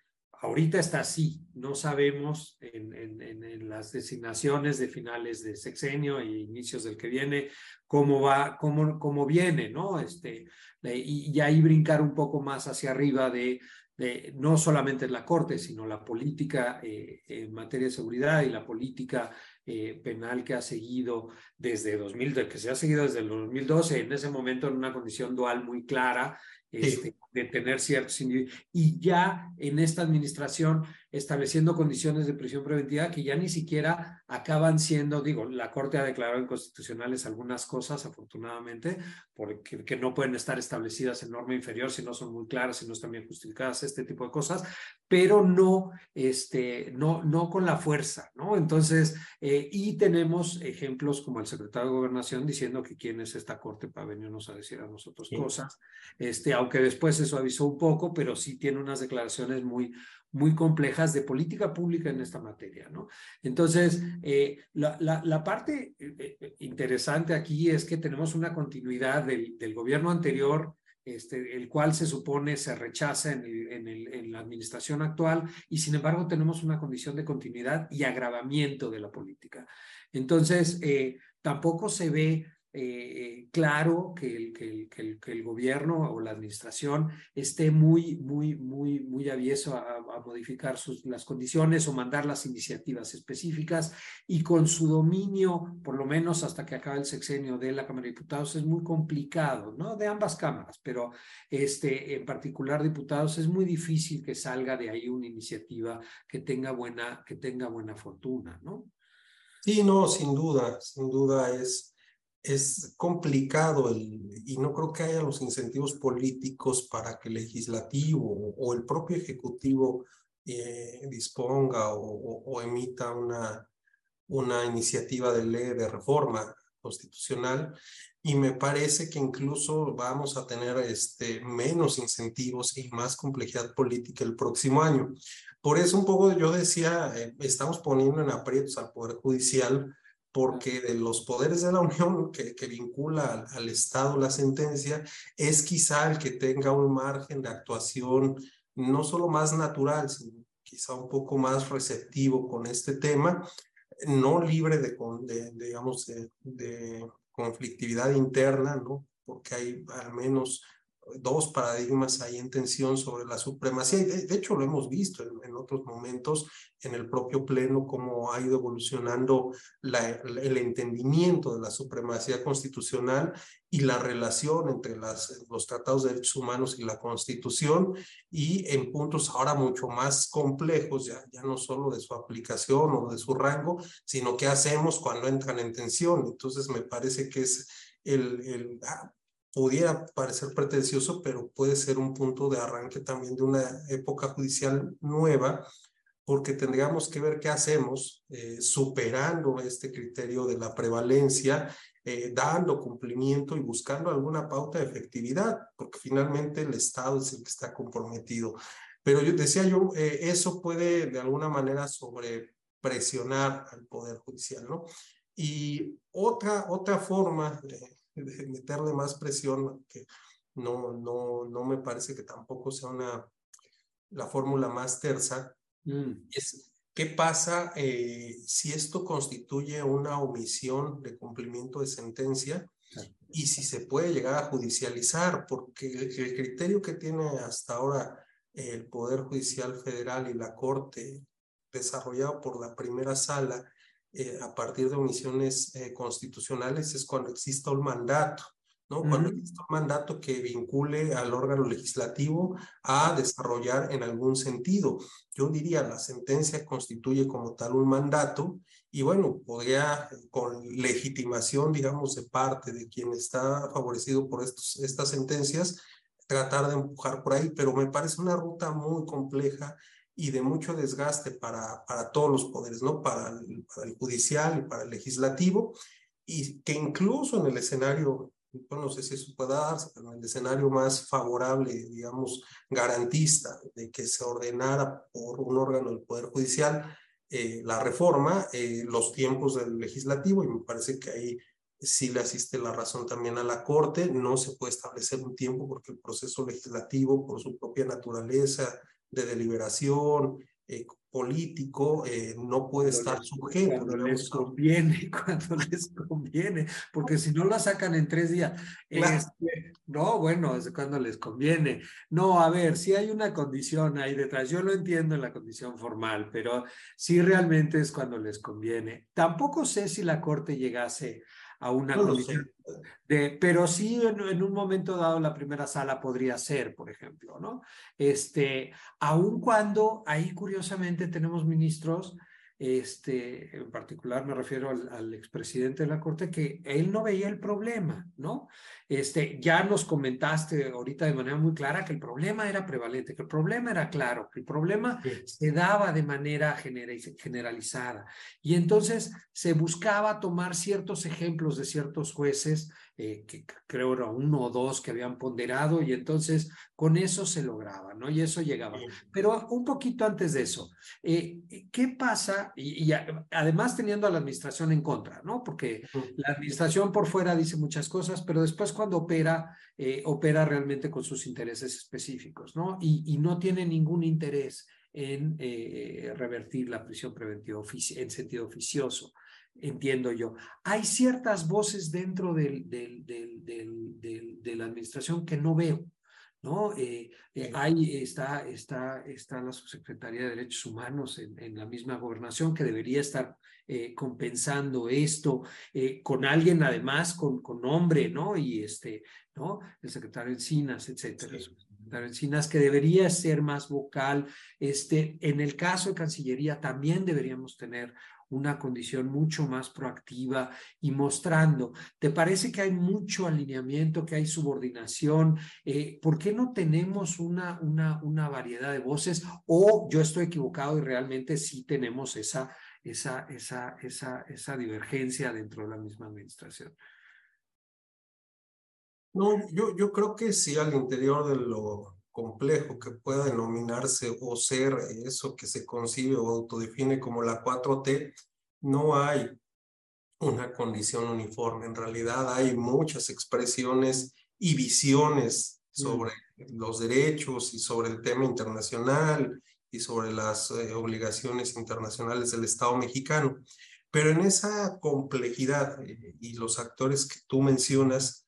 ahorita está así, no sabemos en, en, en, las designaciones de finales de sexenio e inicios del que viene cómo va, cómo, cómo viene, ¿no? Este, y, y ahí brincar un poco más hacia arriba de, de no solamente la Corte, sino la política eh, en materia de seguridad y la política eh, penal que ha seguido desde 2000, que se ha seguido desde el 2012, en ese momento en una condición dual muy clara, este, de tener ciertos individuos. Y ya en esta administración estableciendo condiciones de prisión preventiva que ya ni siquiera acaban siendo, digo, la Corte ha declarado inconstitucionales algunas cosas, afortunadamente, porque que no pueden estar establecidas en norma inferior si no son muy claras, si no están bien justificadas, este tipo de cosas, pero no, este, no, no con la fuerza, ¿no? Entonces, eh, y tenemos ejemplos como el secretario de Gobernación diciendo que quién es esta Corte para venirnos a decir a nosotros cosas, este, aunque después eso avisó un poco, pero sí tiene unas declaraciones muy, muy complejas de política pública en esta materia, ¿no? Entonces, eh, la, la, la, parte eh, eh, interesante aquí es que tenemos una continuidad del, del gobierno anterior, este, el cual se supone se rechaza en, el, en, el, en, la administración actual, y sin embargo tenemos una condición de continuidad y agravamiento de la política. Entonces, eh, tampoco se ve eh, claro que el, que, el, que, el, gobierno o la administración esté muy, muy, muy, muy avieso a, modificar las condiciones o mandar las iniciativas específicas y con su dominio, por lo menos hasta que acabe el sexenio de la Cámara de Diputados, es muy complicado, ¿no? De ambas cámaras, pero este, en particular diputados, es muy difícil que salga de ahí una iniciativa que tenga buena, que tenga buena fortuna, ¿no? Sí, no, sin duda, sin duda es es complicado el, y no creo que haya los incentivos políticos para que el legislativo o el propio ejecutivo eh, disponga o, o, emita una, una iniciativa de ley de reforma constitucional y me parece que incluso vamos a tener este, menos incentivos y más complejidad política el próximo año. Por eso un poco yo decía, eh, estamos poniendo en aprietos al Poder Judicial porque de los poderes de la Unión que, vincula al, Estado la sentencia es quizá el que tenga un margen de actuación no solo más natural, sino quizá un poco más receptivo con este tema. no libre de, digamos, de conflictividad interna, ¿no? Porque hay al menos dos paradigmas ahí en tensión sobre la supremacía. De, hecho, lo hemos visto en, otros momentos en el propio Pleno, cómo ha ido evolucionando la, el entendimiento de la supremacía constitucional y la relación entre las, los tratados de derechos humanos y la Constitución, y en puntos ahora mucho más complejos, ya, ya no solo de su aplicación o de su rango, sino qué hacemos cuando entran en tensión. Entonces, me parece que es el, el ah, pudiera parecer pretencioso, pero puede ser un punto de arranque también de una época judicial nueva, porque tendríamos que ver qué hacemos eh, superando este criterio de la prevalencia, eh, dando cumplimiento y buscando alguna pauta de efectividad, porque finalmente el Estado es el que está comprometido. Pero yo decía yo, eh, eso puede de alguna manera sobrepresionar al Poder Judicial, ¿no? Y otra, otra forma de meterle más presión, que no, no, no me parece que tampoco sea una, la fórmula más tersa, mm. es qué pasa eh, si esto constituye una omisión de cumplimiento de sentencia y si se puede llegar a judicializar, porque el, el criterio que tiene hasta ahora el Poder Judicial Federal y la Corte desarrollado por la primera sala eh, a partir de omisiones eh, constitucionales es cuando exista un mandato, ¿no? Cuando exista un mandato que vincule al órgano legislativo a desarrollar en algún sentido. Yo diría, la sentencia constituye como tal un mandato y bueno, podría con legitimación, digamos, de parte de quien está favorecido por estos, estas sentencias, tratar de empujar por ahí, pero me parece una ruta muy compleja y de mucho desgaste para, para todos los poderes, ¿no? Para el, para el judicial y para el legislativo, y que incluso en el escenario, no sé si eso pueda darse, pero en el escenario más favorable, digamos, garantista de que se ordenara por un órgano del Poder Judicial eh, la reforma, eh, los tiempos del legislativo, y me parece que ahí sí le asiste la razón también a la Corte, no se puede establecer un tiempo porque el proceso legislativo, por su propia naturaleza, de deliberación eh, político eh, no puede estar sujeto. Cuando les conviene, cuando les conviene, porque si no la sacan en tres días. Este, no, bueno, es cuando les conviene. No, a ver, si hay una condición ahí detrás, yo lo entiendo en la condición formal, pero sí realmente es cuando les conviene. Tampoco sé si la Corte llegase a una condición de, pero sí en, un momento dado la primera sala podría ser, por ejemplo, ¿no? Este, aun cuando ahí curiosamente tenemos ministros este, en particular me refiero al, al, expresidente de la Corte, que él no veía el problema, ¿no? Este, ya nos comentaste ahorita de manera muy clara que el problema era prevalente, que el problema era claro, que el problema se daba de manera generalizada. Y entonces se buscaba tomar ciertos ejemplos de ciertos jueces eh, que creo era uno o dos que habían ponderado y entonces con eso se lograba, ¿no? Y eso llegaba. Pero un poquito antes de eso, eh, ¿qué pasa? Y, además teniendo a la administración en contra, ¿no? Porque la administración por fuera dice muchas cosas, pero después cuando opera, eh, opera realmente con sus intereses específicos, ¿no? Y, no tiene ningún interés en revertir la prisión preventiva en sentido oficioso entiendo yo. Hay ciertas voces dentro de la administración que no veo. ¿No? Eh, eh, ahí está, está, está la subsecretaría de Derechos Humanos en, en la misma gobernación que debería estar eh, compensando esto con alguien además con, con nombre, ¿no? Y este, ¿no? El secretario Encinas, etcétera. El secretario Encinas que debería ser más vocal. Este, en el caso de Cancillería también deberíamos tener una condición mucho más proactiva y mostrando, ¿te parece que hay mucho alineamiento, que hay subordinación? Eh, ¿Por qué no tenemos una, una, una variedad de voces? O yo estoy equivocado y realmente sí tenemos esa, esa, esa, esa, esa divergencia dentro de la misma administración. No, yo, yo creo que sí al interior de lo complejo que pueda denominarse o ser eso que se concibe o autodefine como la 4T, no hay una condición uniforme. En realidad hay muchas expresiones y visiones mm. sobre los derechos y sobre el tema internacional y sobre las eh, obligaciones internacionales del Estado mexicano. Pero en esa complejidad eh, y los actores que tú mencionas,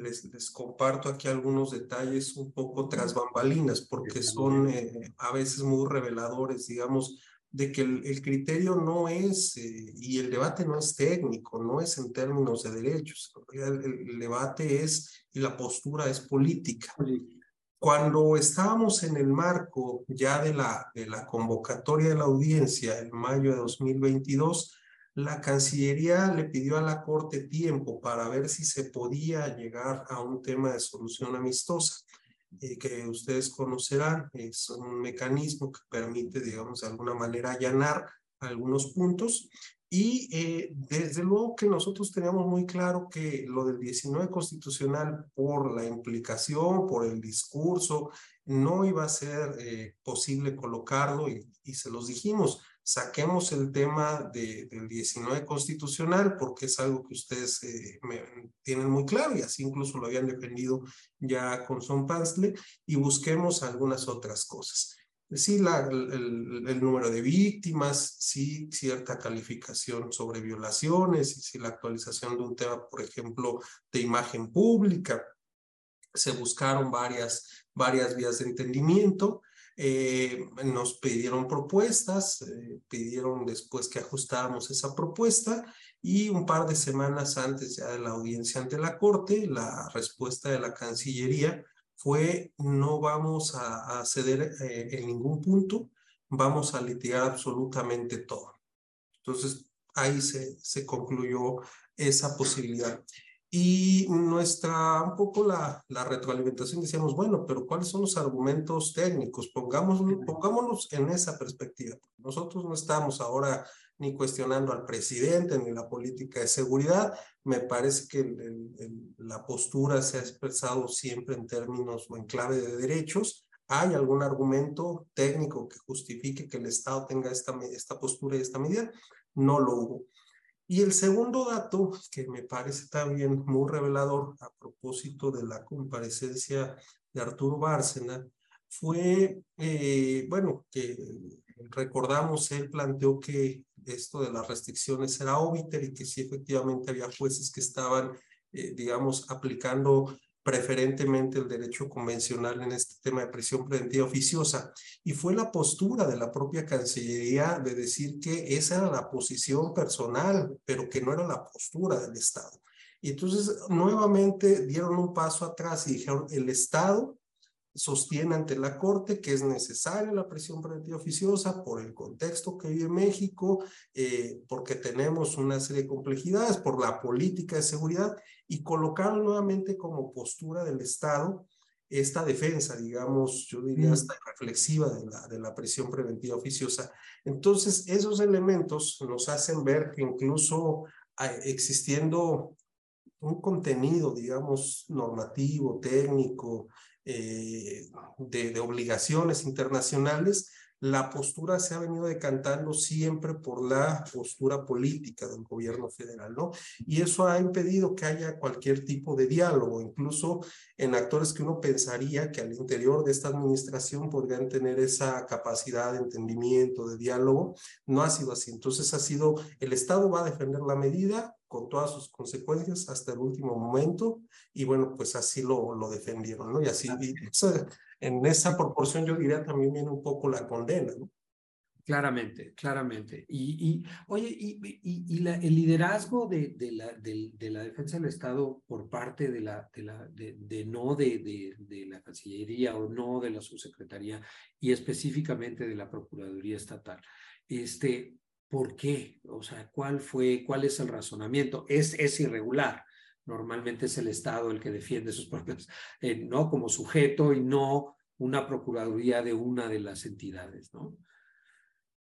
les, les, comparto aquí algunos detalles un poco tras bambalinas, porque son eh, a veces muy reveladores, digamos, de que el, criterio no es, eh, y el debate no es técnico, no es en términos de derechos, el, el, debate es, y la postura es política. Cuando estábamos en el marco ya de la, de la convocatoria de la audiencia en mayo de 2022, la Cancillería le pidió a la Corte tiempo para ver si se podía llegar a un tema de solución amistosa, eh, que ustedes conocerán, es un mecanismo que permite, digamos, de alguna manera allanar algunos puntos. Y eh, desde luego que nosotros teníamos muy claro que lo del 19 constitucional, por la implicación, por el discurso, no iba a ser eh, posible colocarlo y, y se los dijimos saquemos el tema de, del 19 constitucional porque es algo que ustedes eh, tienen muy claro y así incluso lo habían defendido ya con Son Pansle y busquemos algunas otras cosas. Sí, la, el, el, número de víctimas, sí, cierta calificación sobre violaciones, y sí, la actualización de un tema, por ejemplo, de imagen pública. Se buscaron varias, varias vías de entendimiento eh, nos pidieron propuestas, eh, pidieron después que ajustáramos esa propuesta y un par de semanas antes ya de la audiencia ante la Corte, la respuesta de la Cancillería fue no vamos a, ceder eh, en ningún punto, vamos a litigar absolutamente todo. Entonces ahí se, se concluyó esa posibilidad. Y nuestra, un poco la, la retroalimentación, decíamos, bueno, pero ¿cuáles son los argumentos técnicos? Pongámoslo, pongámonos en esa perspectiva. Nosotros no estamos ahora ni cuestionando al presidente ni la política de seguridad. Me parece que el, la postura se ha expresado siempre en términos o en clave de derechos. ¿Hay algún argumento técnico que justifique que el Estado tenga esta, esta postura y esta medida? No lo hubo. Y el segundo dato que me parece también muy revelador a propósito de la comparecencia de Arturo Bárcena fue, eh, bueno, que recordamos, él planteó que esto de las restricciones era óbiter y que sí efectivamente había jueces que estaban, eh, digamos, aplicando preferentemente el derecho convencional en este tema de prisión preventiva oficiosa. Y fue la postura de la propia Cancillería de decir que esa era la posición personal, pero que no era la postura del Estado. Y entonces nuevamente dieron un paso atrás y dijeron, el Estado sostiene ante la Corte que es necesaria la prisión preventiva oficiosa por el contexto que vive México, eh, porque tenemos una serie de complejidades, por la política de seguridad, y colocaron nuevamente como postura del Estado esta defensa, digamos, yo diría mm. hasta reflexiva de la, de la prisión preventiva oficiosa. Entonces, esos elementos nos hacen ver que incluso existiendo un contenido, digamos, normativo, técnico, eh, de, de, obligaciones internacionales, la postura se ha venido decantando siempre por la postura política del gobierno federal, ¿no? Y eso ha impedido que haya cualquier tipo de diálogo, incluso en actores que uno pensaría que al interior de esta administración podrían tener esa capacidad de entendimiento, de diálogo, no ha sido así. Entonces ha sido, el Estado va a defender la medida, con todas sus consecuencias hasta el último momento y bueno, pues así lo, lo defendieron, ¿no? Y así, en esa proporción yo diría también viene un poco la condena, ¿no? Claramente, claramente. Y, y oye, y, y, y la, el liderazgo de, de, la, de, de, la defensa del Estado por parte de la, de, la, de, no de la Cancillería o no de la Subsecretaría y específicamente de la Procuraduría Estatal, este, ¿Por qué? O sea, ¿cuál fue, cuál es el razonamiento? Es, es irregular. Normalmente es el Estado el que defiende sus propios, eh, no como sujeto y no una procuraduría de una de las entidades, ¿no?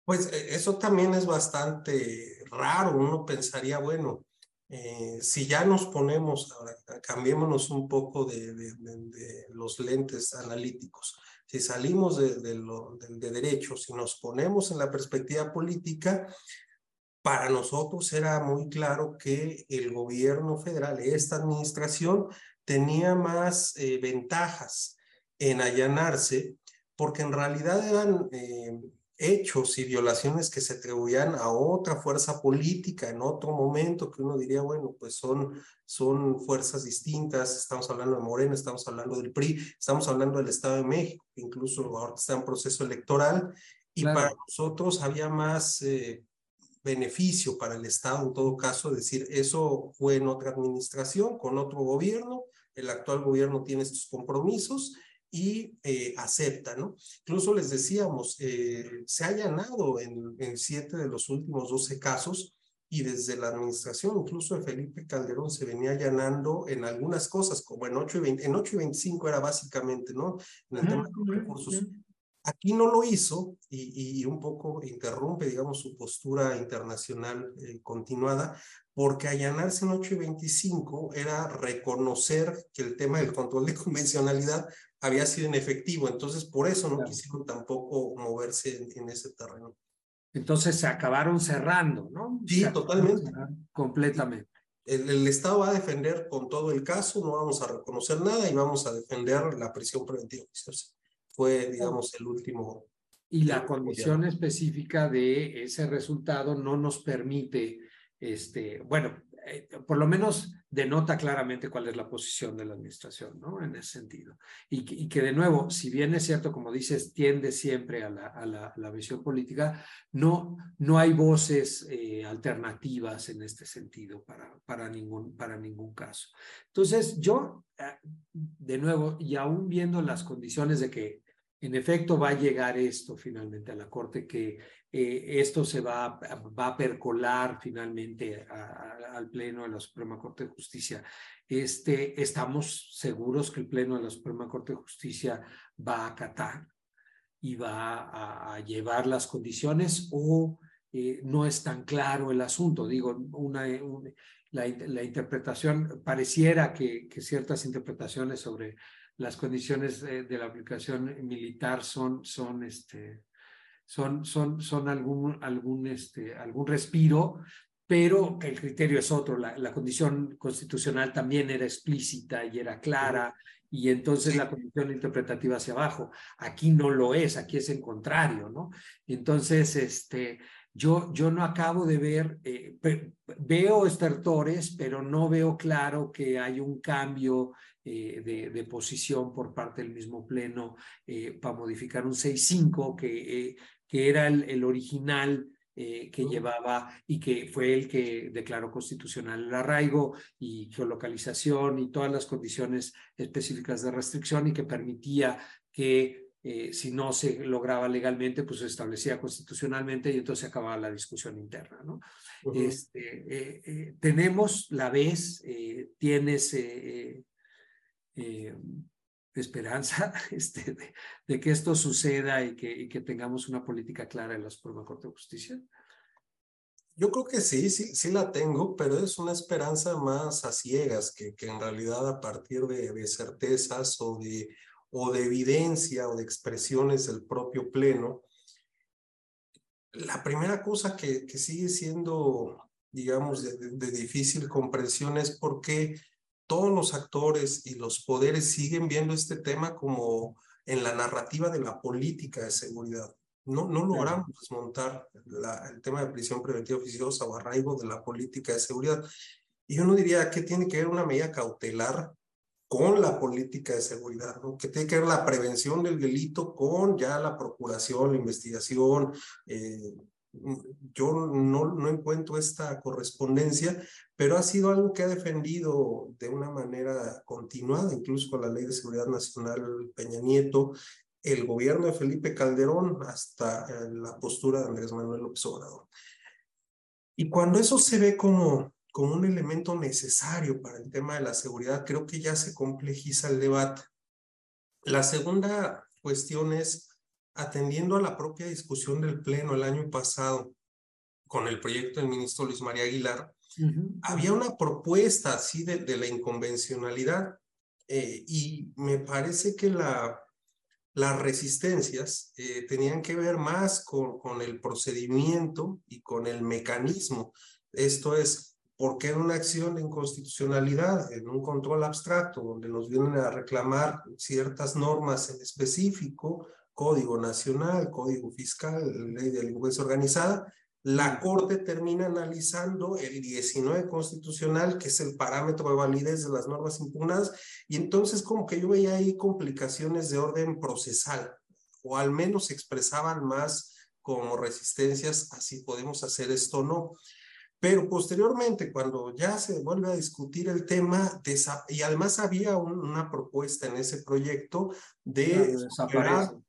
Pues eh, eso también es bastante raro. Uno pensaría, bueno, eh, si ya nos ponemos, ahora cambiémonos un poco de, de, de, los lentes analíticos si salimos de, de, lo, de, de derechos y nos ponemos en la perspectiva política, para nosotros era muy claro que el gobierno federal, esta administración, tenía más eh, ventajas en allanarse, porque en realidad eran eh, hechos y violaciones que se atribuían a otra fuerza política en otro momento, que uno diría, bueno, pues son, son fuerzas distintas, estamos hablando de Morena, estamos hablando del PRI, estamos hablando del Estado de México, incluso ahora está en proceso electoral, y para nosotros había más eh, beneficio para el Estado en todo caso, decir, eso fue en otra administración, con otro gobierno, el actual gobierno tiene estos compromisos y eh, acepta, ¿no? Incluso les decíamos, eh, se ha allanado en, en siete de los últimos doce casos y desde la administración, incluso de Felipe Calderón, se venía allanando en algunas cosas, como en 8 y, 20, en 8 y 25 era básicamente, ¿no? En el tema de recursos. Aquí no lo hizo y, y, un poco interrumpe, digamos, su postura internacional eh, continuada, porque allanarse en 8 y 25 era reconocer que el tema del control de convencionalidad había sido inefectivo. Entonces, por eso no quisieron tampoco moverse en, ese terreno. Entonces se acabaron cerrando, ¿no? Sí, totalmente. Completamente. El, el, Estado va a defender con todo el caso, no vamos a reconocer nada y vamos a defender la prisión preventiva fue, digamos, el último. Y la condición específica de ese resultado no nos permite, este, bueno, eh, por lo menos denota claramente cuál es la posición de la administración, ¿no? En ese sentido. Y que, de nuevo, si bien es cierto, como dices, tiende siempre a la, a la visión política, no, no hay voces eh, alternativas en este sentido para, para, ningún, para ningún caso. Entonces, yo, eh, de nuevo, y aún viendo las condiciones de que en efecto va a llegar esto finalmente a la Corte, que eh, esto se va, va a percolar finalmente al Pleno de la Suprema Corte de Justicia. Este, estamos seguros que el Pleno de la Suprema Corte de Justicia va a acatar y va a, llevar las condiciones o eh, no es tan claro el asunto. Digo, una, la, interpretación, pareciera que ciertas interpretaciones sobre las condiciones de, de la aplicación militar son, son, este, son, son, son algún, algún, este, algún respiro, pero el criterio es otro. La, la, condición constitucional también era explícita y era clara, y entonces la condición interpretativa hacia abajo. Aquí no lo es, aquí es en contrario, ¿no? Entonces, este, yo, yo no acabo de ver, eh, veo estertores, pero no veo claro que hay un cambio eh, de, de, posición por parte del mismo Pleno eh, para modificar un 6.5 que, eh, que era el, el original eh, que llevaba y que fue el que declaró constitucional el arraigo y geolocalización y todas las condiciones específicas de restricción y que permitía que eh, si no se lograba legalmente, pues se establecía constitucionalmente y entonces acababa la discusión interna. ¿no? Uh -huh. este, tenemos, la vez, tienes eh, esperanza este, de, de, que esto suceda y que, y que, tengamos una política clara en la Suprema Corte de Justicia? Yo creo que sí, sí, sí la tengo, pero es una esperanza más a ciegas que, que en realidad a partir de, de certezas o de, o de evidencia o de expresiones del propio Pleno. La primera cosa que, que sigue siendo, digamos, de, de difícil comprensión es por qué todos los actores y los poderes siguen viendo este tema como en la narrativa de la política de seguridad. No, no logramos desmontar la, el tema de prisión preventiva oficiosa o arraigo de la política de seguridad. Y yo no diría que tiene que ver una medida cautelar con la política de seguridad, que tiene que ver la prevención del delito con ya la procuración, la investigación, eh, yo no, no encuentro esta correspondencia, pero ha sido algo que ha defendido de una manera continuada, incluso con la Ley de Seguridad Nacional Peña Nieto, el gobierno de Felipe Calderón hasta eh, la postura de Andrés Manuel López Obrador. Y cuando eso se ve como, como un elemento necesario para el tema de la seguridad, creo que ya se complejiza el debate. La segunda cuestión es atendiendo a la propia discusión del Pleno el año pasado con el proyecto del ministro Luis María Aguilar, uh -huh. había una propuesta así de, de la inconvencionalidad eh, y me parece que la, las resistencias eh, tenían que ver más con, con el procedimiento y con el mecanismo. Esto es, ¿por qué en una acción de inconstitucionalidad, en un control abstracto, donde nos vienen a reclamar ciertas normas en específico, Código Nacional, Código Fiscal, Ley de Delincuencia Organizada, la Corte termina analizando el 19 constitucional, que es el parámetro de validez de las normas impugnadas, y entonces como que yo veía ahí complicaciones de orden procesal, o al menos expresaban más como resistencias, así podemos hacer esto o no. Pero posteriormente, cuando ya se vuelve a discutir el tema, y además había una propuesta en ese proyecto de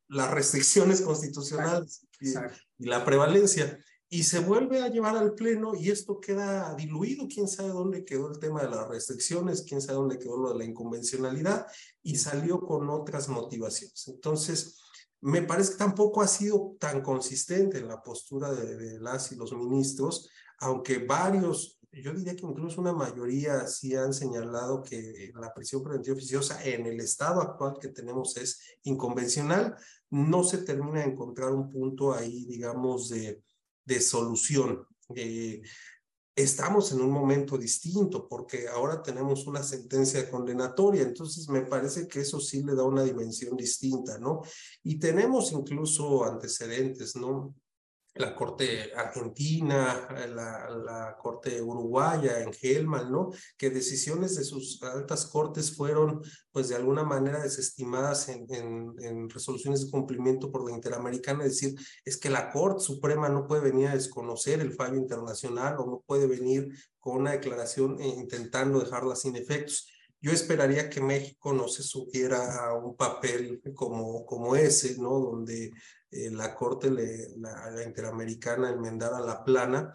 las restricciones constitucionales y, la prevalencia y se vuelve a llevar al pleno y esto queda diluido, quién sabe dónde quedó el tema de las restricciones, quién sabe dónde quedó lo de la inconvencionalidad y salió con otras motivaciones. Entonces, me parece que tampoco ha sido tan consistente la postura de, de las y los ministros aunque varios, yo diría que incluso una mayoría sí han señalado que la prisión preventiva oficiosa en el estado actual que tenemos es inconvencional, no se termina de encontrar un punto ahí, digamos, de, de solución. Eh, estamos en un momento distinto porque ahora tenemos una sentencia condenatoria, entonces me parece que eso sí le da una dimensión distinta, ¿no? Y tenemos incluso antecedentes, ¿no? La Corte Argentina, la, la, Corte Uruguaya en Helman, ¿no? Que decisiones de sus altas cortes fueron, pues de alguna manera desestimadas en, en, en, resoluciones de cumplimiento por la Interamericana, es decir, es que la Corte Suprema no puede venir a desconocer el fallo internacional o no puede venir con una declaración eh, intentando dejarla sin efectos. Yo esperaría que México no se sugiera a un papel como, como ese, ¿no? Donde eh, la Corte, le, la, Interamericana enmendara la plana,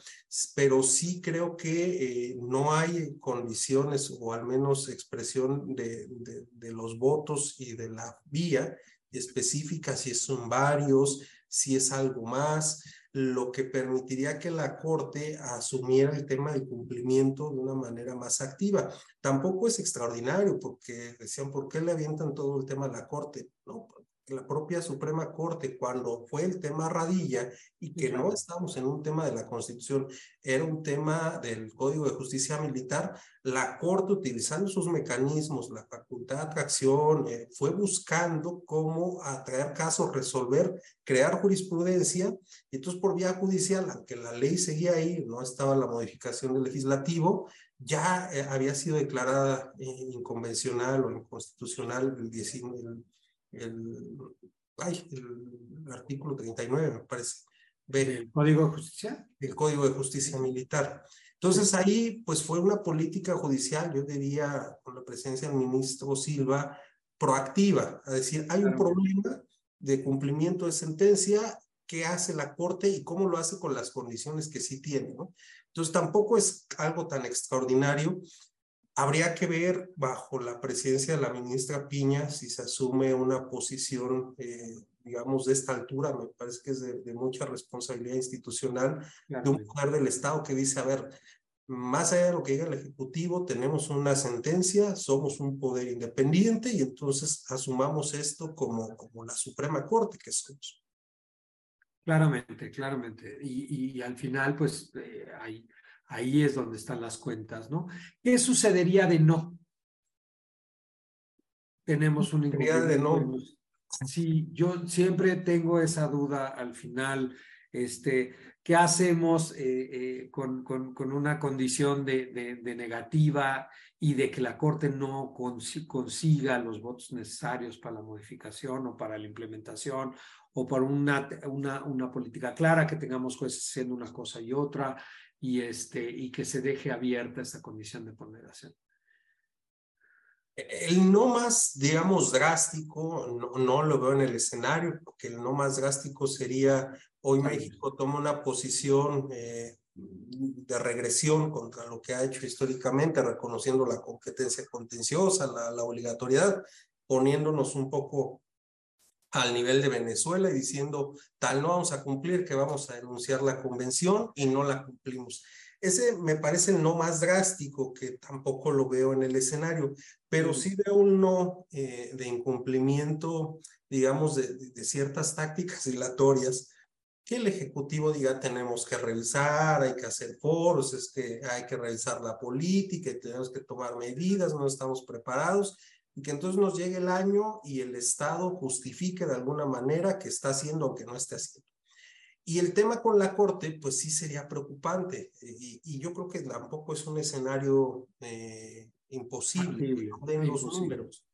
pero sí creo que eh, no hay condiciones o al menos expresión de, de, de, los votos y de la vía específica, si son varios, si es algo más, lo que permitiría que la Corte asumiera el tema del cumplimiento de una manera más activa. Tampoco es extraordinario porque decían, ¿por qué le avientan todo el tema a la Corte? No, la propia Suprema Corte, cuando fue el tema Radilla y que no estamos en un tema de la Constitución, era un tema del Código de Justicia Militar, la Corte, utilizando sus mecanismos, la facultad de atracción, eh, fue buscando cómo atraer casos, resolver, crear jurisprudencia. Y entonces, por vía judicial, aunque la ley seguía ahí, no estaba la modificación del legislativo, ya eh, había sido declarada eh, inconvencional o inconstitucional el 19 el, ay, el artículo 39, me parece. ¿El Código de Justicia? El Código de Justicia Militar. Entonces ahí pues fue una política judicial, yo diría, con la presencia del ministro Silva, proactiva, a decir, hay un problema de cumplimiento de sentencia, ¿qué hace la Corte y cómo lo hace con las condiciones que sí tiene? ¿no? Entonces tampoco es algo tan extraordinario Habría que ver bajo la presidencia de la ministra Piña si se asume una posición, eh, digamos, de esta altura. Me parece que es de, mucha responsabilidad institucional de un poder del Estado que dice, a ver, más allá de lo que diga el Ejecutivo, tenemos una sentencia, somos un poder independiente y entonces asumamos esto como, como la Suprema Corte que somos. Claramente, claramente. Y, y al final, pues eh, hay Ahí es donde están las cuentas, ¿no? ¿Qué sucedería de no? Tenemos un de no. Sí, yo siempre tengo esa duda al final, este, ¿qué hacemos eh, eh, con, con, con, una condición de, de, negativa y de que la Corte no consiga los votos necesarios para la modificación o para la implementación o para una, una, una política clara, que tengamos jueces haciendo una cosa y otra, y, este, y que se deje abierta esta condición de ponderación. El no más, digamos, drástico, no, no, lo veo en el escenario, porque el no más drástico sería, hoy México toma una posición eh, de regresión contra lo que ha hecho históricamente, reconociendo la competencia contenciosa, la, la obligatoriedad, poniéndonos un poco al nivel de Venezuela y diciendo, tal no vamos a cumplir, que vamos a denunciar la convención y no la cumplimos. Ese me parece el no más drástico, que tampoco lo veo en el escenario, pero sí veo un no eh, de incumplimiento, digamos, de, de, ciertas tácticas dilatorias que el Ejecutivo diga tenemos que revisar, hay que hacer foros, es que hay que revisar la política y tenemos que tomar medidas, no estamos preparados y que entonces nos llegue el año y el Estado justifique de alguna manera que está haciendo aunque no esté haciendo. Y el tema con la Corte, pues sí sería preocupante. Y, y yo creo que tampoco es un escenario eh, imposible, no den los números,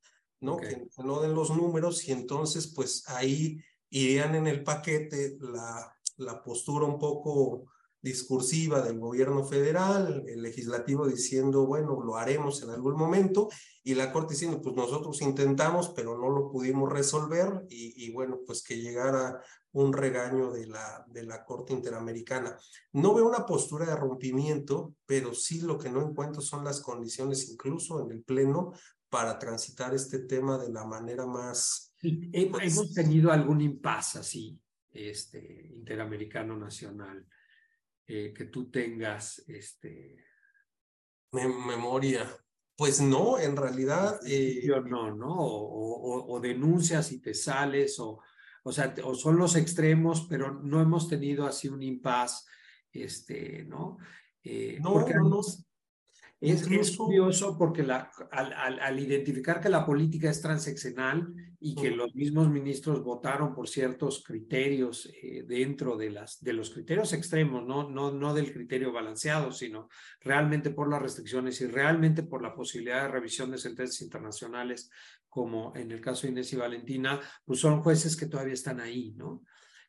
¿no? Que no den los números y entonces pues ahí irían en el paquete la, la postura un poco discursiva del gobierno federal, el legislativo diciendo, bueno, lo haremos en algún momento, y la Corte diciendo, pues nosotros intentamos, pero no lo pudimos resolver, y, y bueno, pues que llegara un regaño de la, de la Corte Interamericana. No veo una postura de rompimiento, pero sí lo que no encuentro son las condiciones, incluso en el Pleno, para transitar este tema de la manera más... hemos tenido algún impasse así, este, interamericano nacional eh, que tú tengas este memoria. Pues no, en realidad. Eh, no, ¿no? O, o, denuncias y te sales, o, o sea, o son los extremos, pero no hemos tenido así un impas, este, ¿no? Eh, no, porque no, es, curioso porque la, al, al, identificar que la política es transeccional y que los mismos ministros votaron por ciertos criterios eh, dentro de, las, de los criterios extremos, no, no, no del criterio balanceado, sino realmente por las restricciones y realmente por la posibilidad de revisión de sentencias internacionales, como en el caso de Inés y Valentina, pues son jueces que todavía están ahí, ¿no?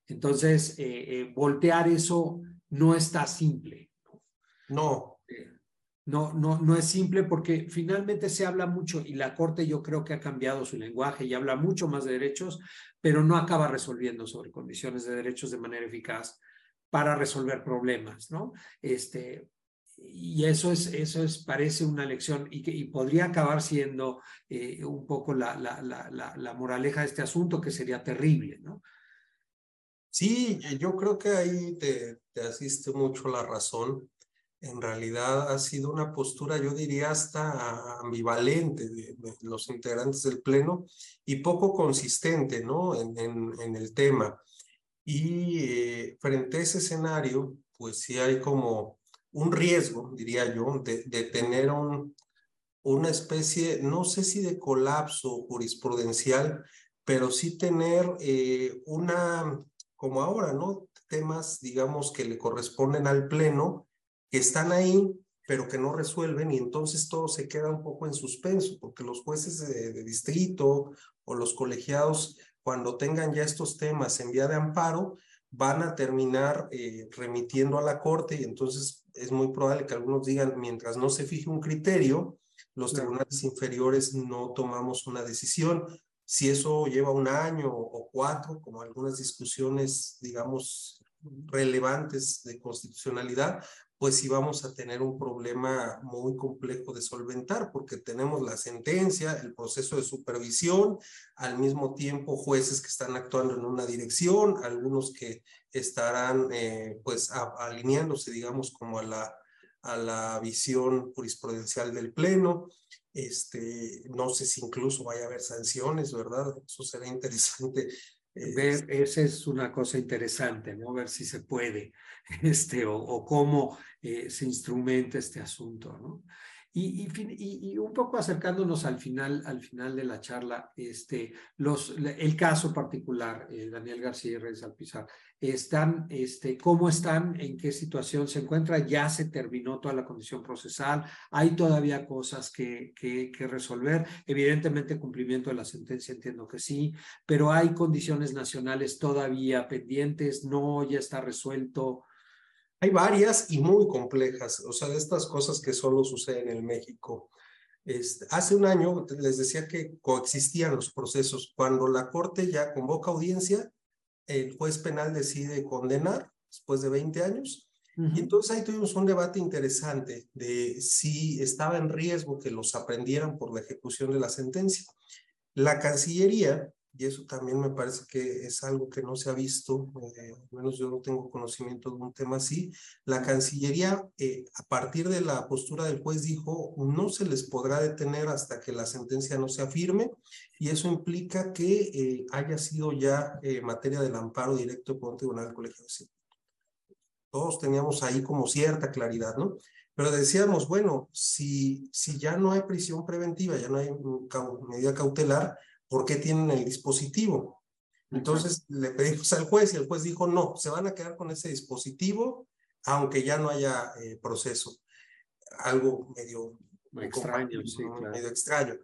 Entonces, eh, eh, voltear eso no está simple. No, no, no, no es simple porque finalmente se habla mucho y la Corte yo creo que ha cambiado su lenguaje y habla mucho más de derechos, pero no acaba resolviendo sobre condiciones de derechos de manera eficaz para resolver problemas, ¿no? Este, y eso es, eso es, parece una lección y, que, podría acabar siendo eh, un poco la, la, la, la, moraleja de este asunto, que sería terrible, ¿no? Sí, yo creo que ahí te, te asiste mucho la razón en realidad ha sido una postura, yo diría, hasta ambivalente de, los integrantes del Pleno y poco consistente ¿no? en, en, el tema. Y eh, frente a ese escenario, pues sí hay como un riesgo, diría yo, de, de tener un, una especie, no sé si de colapso jurisprudencial, pero sí tener eh, una, como ahora, ¿no? Temas, digamos, que le corresponden al Pleno que están ahí, pero que no resuelven y entonces todo se queda un poco en suspenso, porque los jueces de, distrito o los colegiados, cuando tengan ya estos temas en vía de amparo, van a terminar eh, remitiendo a la corte y entonces es muy probable que algunos digan, mientras no se fije un criterio, los tribunales inferiores no tomamos una decisión. Si eso lleva un año o cuatro, como algunas discusiones, digamos, relevantes de constitucionalidad, pues sí vamos a tener un problema muy complejo de solventar, porque tenemos la sentencia, el proceso de supervisión, al mismo tiempo jueces que están actuando en una dirección, algunos que estarán eh, pues alineándose, digamos, como a la, a la visión jurisprudencial del Pleno. Este, no sé si incluso vaya a haber sanciones, ¿verdad? Eso será interesante Ver, esa es una cosa interesante, ¿no? Ver si se puede, este, o, cómo eh, se instrumenta este asunto, ¿no? Y, y, un poco acercándonos al final, al final de la charla, este, los, el caso particular, eh, Daniel García y Reyes Alpizar, están, este, ¿cómo están? ¿En qué situación se encuentra? ¿Ya se terminó toda la condición procesal? ¿Hay todavía cosas que, que, que resolver? Evidentemente, cumplimiento de la sentencia, entiendo que sí, pero hay condiciones nacionales todavía pendientes, no, ya está resuelto. Hay varias y muy complejas, o sea, de estas cosas que solo suceden en México. Este, hace un año les decía que coexistían los procesos. Cuando la Corte ya convoca audiencia, el juez penal decide condenar después de 20 años. Y entonces ahí tuvimos un debate interesante de si estaba en riesgo que los aprendieran por la ejecución de la sentencia. La Cancillería y eso también me parece que es algo que no se ha visto, eh, al menos yo no tengo conocimiento de un tema así. La Cancillería, eh, a partir de la postura del juez, dijo, no se les podrá detener hasta que la sentencia no sea firme, y eso implica que eh, haya sido ya materia del amparo directo por un tribunal del colegio de Todos teníamos ahí como cierta claridad, ¿no? Pero decíamos, bueno, si, si ya no hay prisión preventiva, ya no hay medida cautelar, ¿por qué tienen el dispositivo? Entonces le pedimos al juez y el juez dijo, no, se van a quedar con ese dispositivo, aunque ya no haya eh, proceso. Algo medio extraño, sí, medio extraño.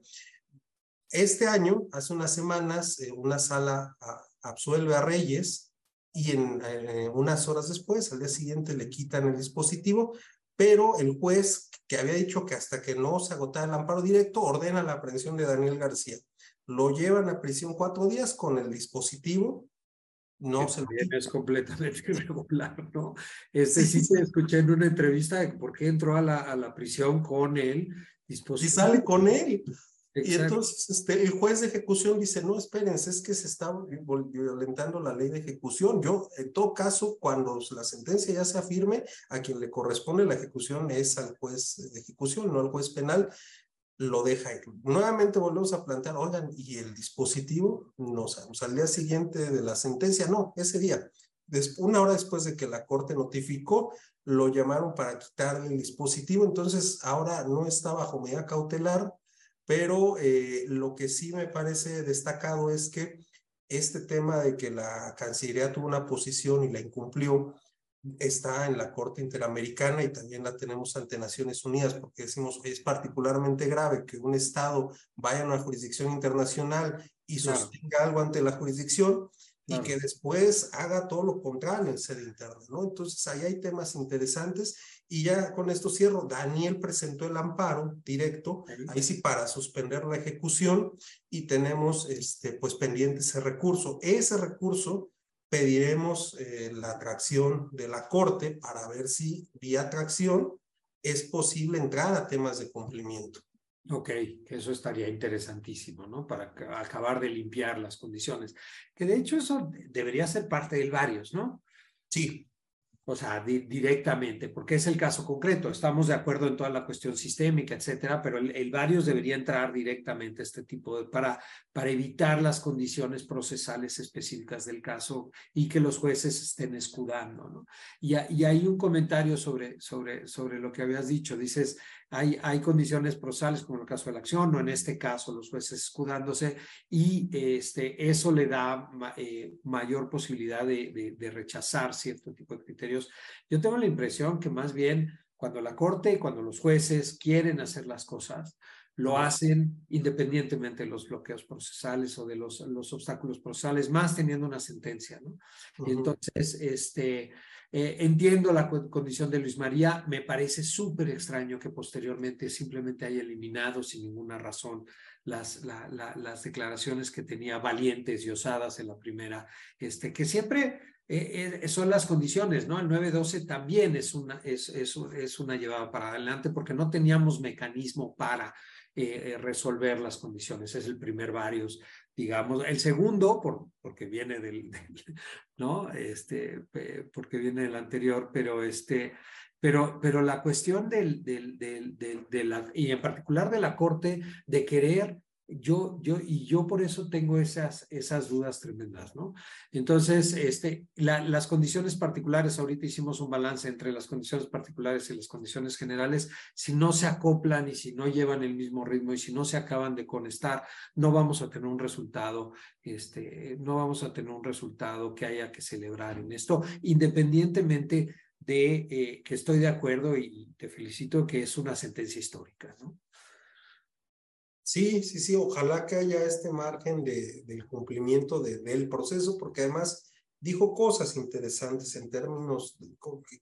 Este año, hace unas semanas, eh, una sala absuelve a Reyes y en eh, unas horas después, al día siguiente, le quitan el dispositivo, pero el juez que había dicho que hasta que no se agotara el amparo directo, ordena la aprehensión de Daniel García. Lo llevan a prisión cuatro días con el dispositivo. No se lo es completamente irregular, ¿no? Este sí, se escuché en una entrevista de por qué entró a la, a la prisión con el dispositivo. Y sale con él. Y entonces este, el juez de ejecución dice, no, espérense, es que se está violentando la ley de ejecución. Yo, en todo caso, cuando la sentencia ya se afirme, a quien le corresponde la ejecución es al juez de ejecución, no al juez penal, lo deja ir. Nuevamente volvemos a plantear, oigan, ¿y el dispositivo? No sabemos. Al día siguiente de la sentencia, no, ese día. una hora después de que la corte notificó, lo llamaron para quitarle el dispositivo, entonces ahora no está bajo medida cautelar, pero eh, lo que sí me parece destacado es que este tema de que la Cancillería tuvo una posición y la incumplió, está en la Corte Interamericana y también la tenemos ante Naciones Unidas, porque decimos es particularmente grave que un Estado vaya a una jurisdicción internacional y sostenga algo ante la jurisdicción y que después haga todo lo contrario en sede interna, ¿no? Entonces ahí hay temas interesantes y ya con esto cierro. Daniel presentó el amparo directo, ahí sí para suspender la ejecución y tenemos este, pues pendiente ese recurso. Ese recurso pediremos eh, la atracción de la Corte para ver si vía atracción es posible entrar a temas de cumplimiento. Ok, eso estaría interesantísimo, ¿no? Para acabar de limpiar las condiciones. Que de hecho eso debería ser parte del varios, ¿no? Sí, o sea, directamente, porque es el caso concreto. Estamos de acuerdo en toda la cuestión sistémica, etcétera, pero el, varios debería entrar directamente a este tipo de, para, para evitar las condiciones procesales específicas del caso y que los jueces estén escudando, ¿no? Y, y hay un comentario sobre, sobre, sobre lo que habías dicho. Dices, hay, hay condiciones procesales, como en el caso de la acción, o en este caso los jueces escudándose, y este, eso le da eh, mayor posibilidad de, de, rechazar cierto tipo de criterios. Yo tengo la impresión que más bien cuando la Corte, cuando los jueces quieren hacer las cosas, lo hacen independientemente de los bloqueos procesales o de los, los obstáculos procesales, más teniendo una sentencia, ¿no? Entonces, este, eh, entiendo la condición de Luis María, me parece súper extraño que posteriormente simplemente haya eliminado sin ninguna razón las, declaraciones que tenía valientes y osadas en la primera, este, que siempre eh, eh, son las condiciones, ¿no? El 912 también es una, es, es una llevada para adelante porque no teníamos mecanismo para resolver las condiciones. Es el primer varios digamos. El segundo, por, porque viene del, ¿no? Este, porque viene del anterior, pero este, pero, pero la cuestión del, del, del, y en particular de la Corte, de querer yo, yo, y yo por eso tengo esas, esas dudas tremendas, ¿no? Entonces, este, las condiciones particulares, ahorita hicimos un balance entre las condiciones particulares y las condiciones generales, si no se acoplan y si no llevan el mismo ritmo y si no se acaban de conectar, no vamos a tener un resultado, este, no vamos a tener un resultado que haya que celebrar en esto, independientemente de eh, que estoy de acuerdo y te felicito que es una sentencia histórica, ¿no? Sí, sí, sí, ojalá que haya este margen de, del cumplimiento de, del proceso, porque además dijo cosas interesantes en términos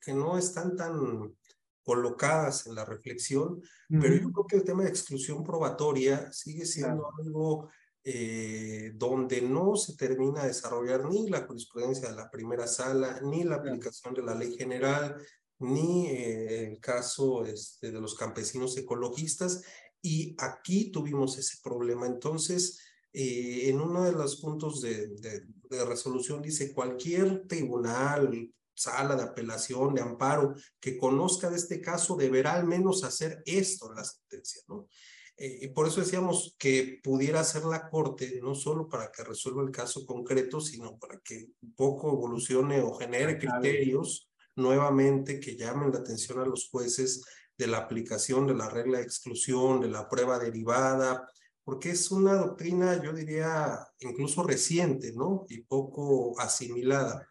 que, no están tan colocadas en la reflexión, pero yo creo que el tema de exclusión probatoria sigue siendo algo eh, donde no se termina de desarrollar ni la jurisprudencia de la primera sala, ni la aplicación de la ley general, ni eh, el caso este, de los campesinos ecologistas, y aquí tuvimos ese problema. Entonces, eh, en uno de los puntos de, de, resolución dice cualquier tribunal, sala de apelación, de amparo, que conozca de este caso deberá al menos hacer esto en la sentencia, ¿no? Eh, y por eso decíamos que pudiera ser la Corte, no solo para que resuelva el caso concreto, sino para que un poco evolucione o genere criterios nuevamente que llamen la atención a los jueces de la aplicación de la regla de exclusión, de la prueba derivada, porque es una doctrina, yo diría, incluso reciente, ¿no? Y poco asimilada.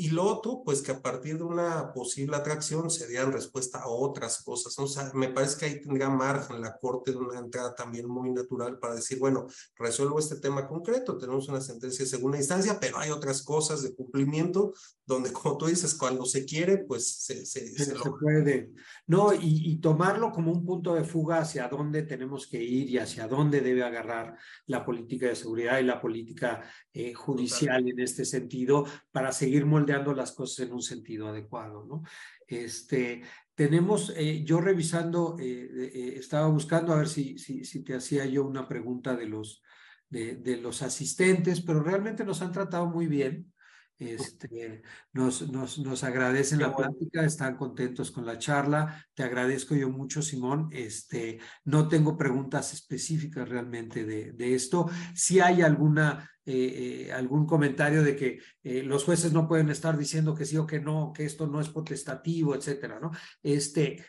Y lo otro, pues que a partir de una posible atracción serían respuesta a otras cosas. O sea, me parece que ahí tendría margen la Corte de una entrada también muy natural para decir, bueno, resuelvo este tema concreto, tenemos una sentencia de segunda instancia, pero hay otras cosas de cumplimiento donde, como tú dices, cuando se quiere, pues se, se, se, puede. No, y, y, tomarlo como un punto de fuga hacia dónde tenemos que ir y hacia dónde debe agarrar la política de seguridad y la política eh, judicial en este sentido para seguir moldeando las cosas en un sentido adecuado, ¿no? Este, tenemos, eh, yo revisando, eh, estaba buscando a ver si, si, si te hacía yo una pregunta de los, de, de los asistentes, pero realmente nos han tratado muy bien. Este, nos, nos, nos agradecen la plática, están contentos con la charla. Te agradezco yo mucho, Simón. Este, no tengo preguntas específicas realmente de, de esto. Si hay alguna, eh, eh, algún comentario de que eh, los jueces no pueden estar diciendo que sí o que no, que esto no es potestativo, etcétera, ¿no? Este,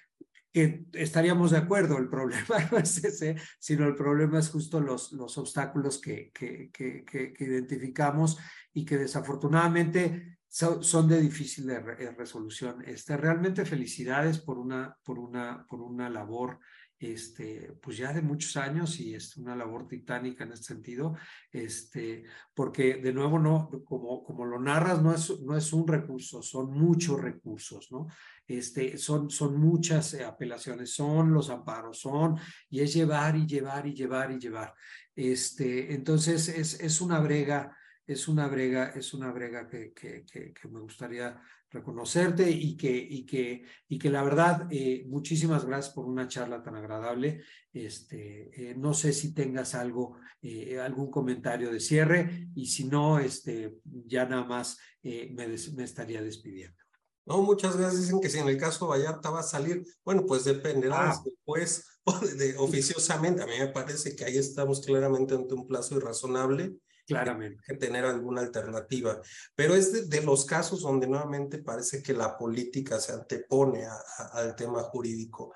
que estaríamos de acuerdo, el problema no es ese, sino el problema es justo los, los obstáculos que, que, que, que identificamos y que desafortunadamente son, de difícil re, resolución. Este, realmente felicidades por una, por una, por una labor este, pues ya de muchos años y es una labor titánica en este sentido, este, porque de nuevo no, como, como lo narras, no es, no es un recurso, son muchos recursos, ¿no? Este, son, son muchas apelaciones, son los amparos, son, y es llevar y llevar y llevar y llevar. Este, entonces es, es una brega, es una brega, es una brega que, que me gustaría reconocerte y que, y que, y que la verdad, eh, muchísimas gracias por una charla tan agradable. Este, eh, no sé si tengas algo, eh, algún comentario de cierre y si no, este, ya nada más me, des, me estaría despidiendo. No, muchas gracias. Dicen que si en el caso Vallarta va a salir, bueno, pues dependerá ah. después de, oficiosamente. A mí me parece que ahí estamos claramente ante un plazo irrazonable Claramente. Que tener alguna alternativa. Pero es de, de, los casos donde nuevamente parece que la política se antepone a, a, al tema jurídico.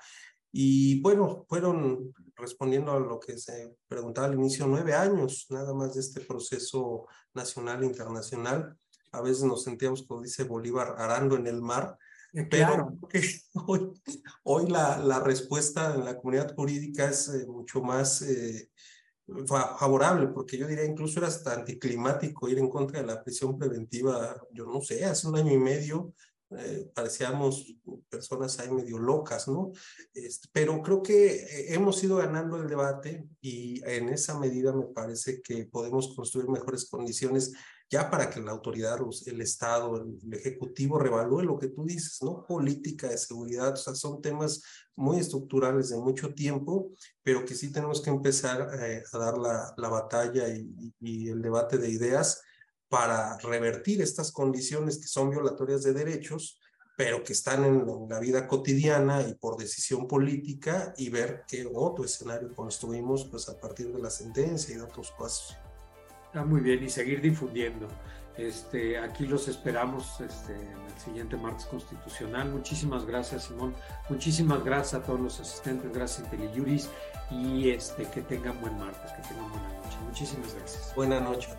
Y bueno, fueron, respondiendo a lo que se preguntaba al inicio, nueve años nada más de este proceso nacional e internacional. A veces nos sentíamos, como dice Bolívar, arando en el mar. Eh, claro. Pero hoy, hoy la, la respuesta en la comunidad jurídica es eh, mucho más eh, favorable, porque yo diría incluso era hasta anticlimático ir en contra de la prisión preventiva, yo no sé, hace un año y medio eh, parecíamos personas ahí medio locas, ¿no? Este, pero creo que eh, hemos ido ganando el debate y en esa medida me parece que podemos construir mejores condiciones ya para que la autoridad, el Estado, el, Ejecutivo revalúe lo que tú dices, ¿no? Política de seguridad, o sea, son temas muy estructurales de mucho tiempo, pero que sí tenemos que empezar eh, a dar la, la batalla y, y, el debate de ideas para revertir estas condiciones que son violatorias de derechos, pero que están en, en la vida cotidiana y por decisión política y ver qué otro escenario construimos pues a partir de la sentencia y de otros pasos. Está muy bien y seguir difundiendo. Este, aquí los esperamos este, en el siguiente martes constitucional. Muchísimas gracias, Simón. Muchísimas gracias a todos los asistentes. Gracias, IntelliJuris. Y este, que tengan buen martes, que tengan buena noche. Muchísimas gracias. Buena noche.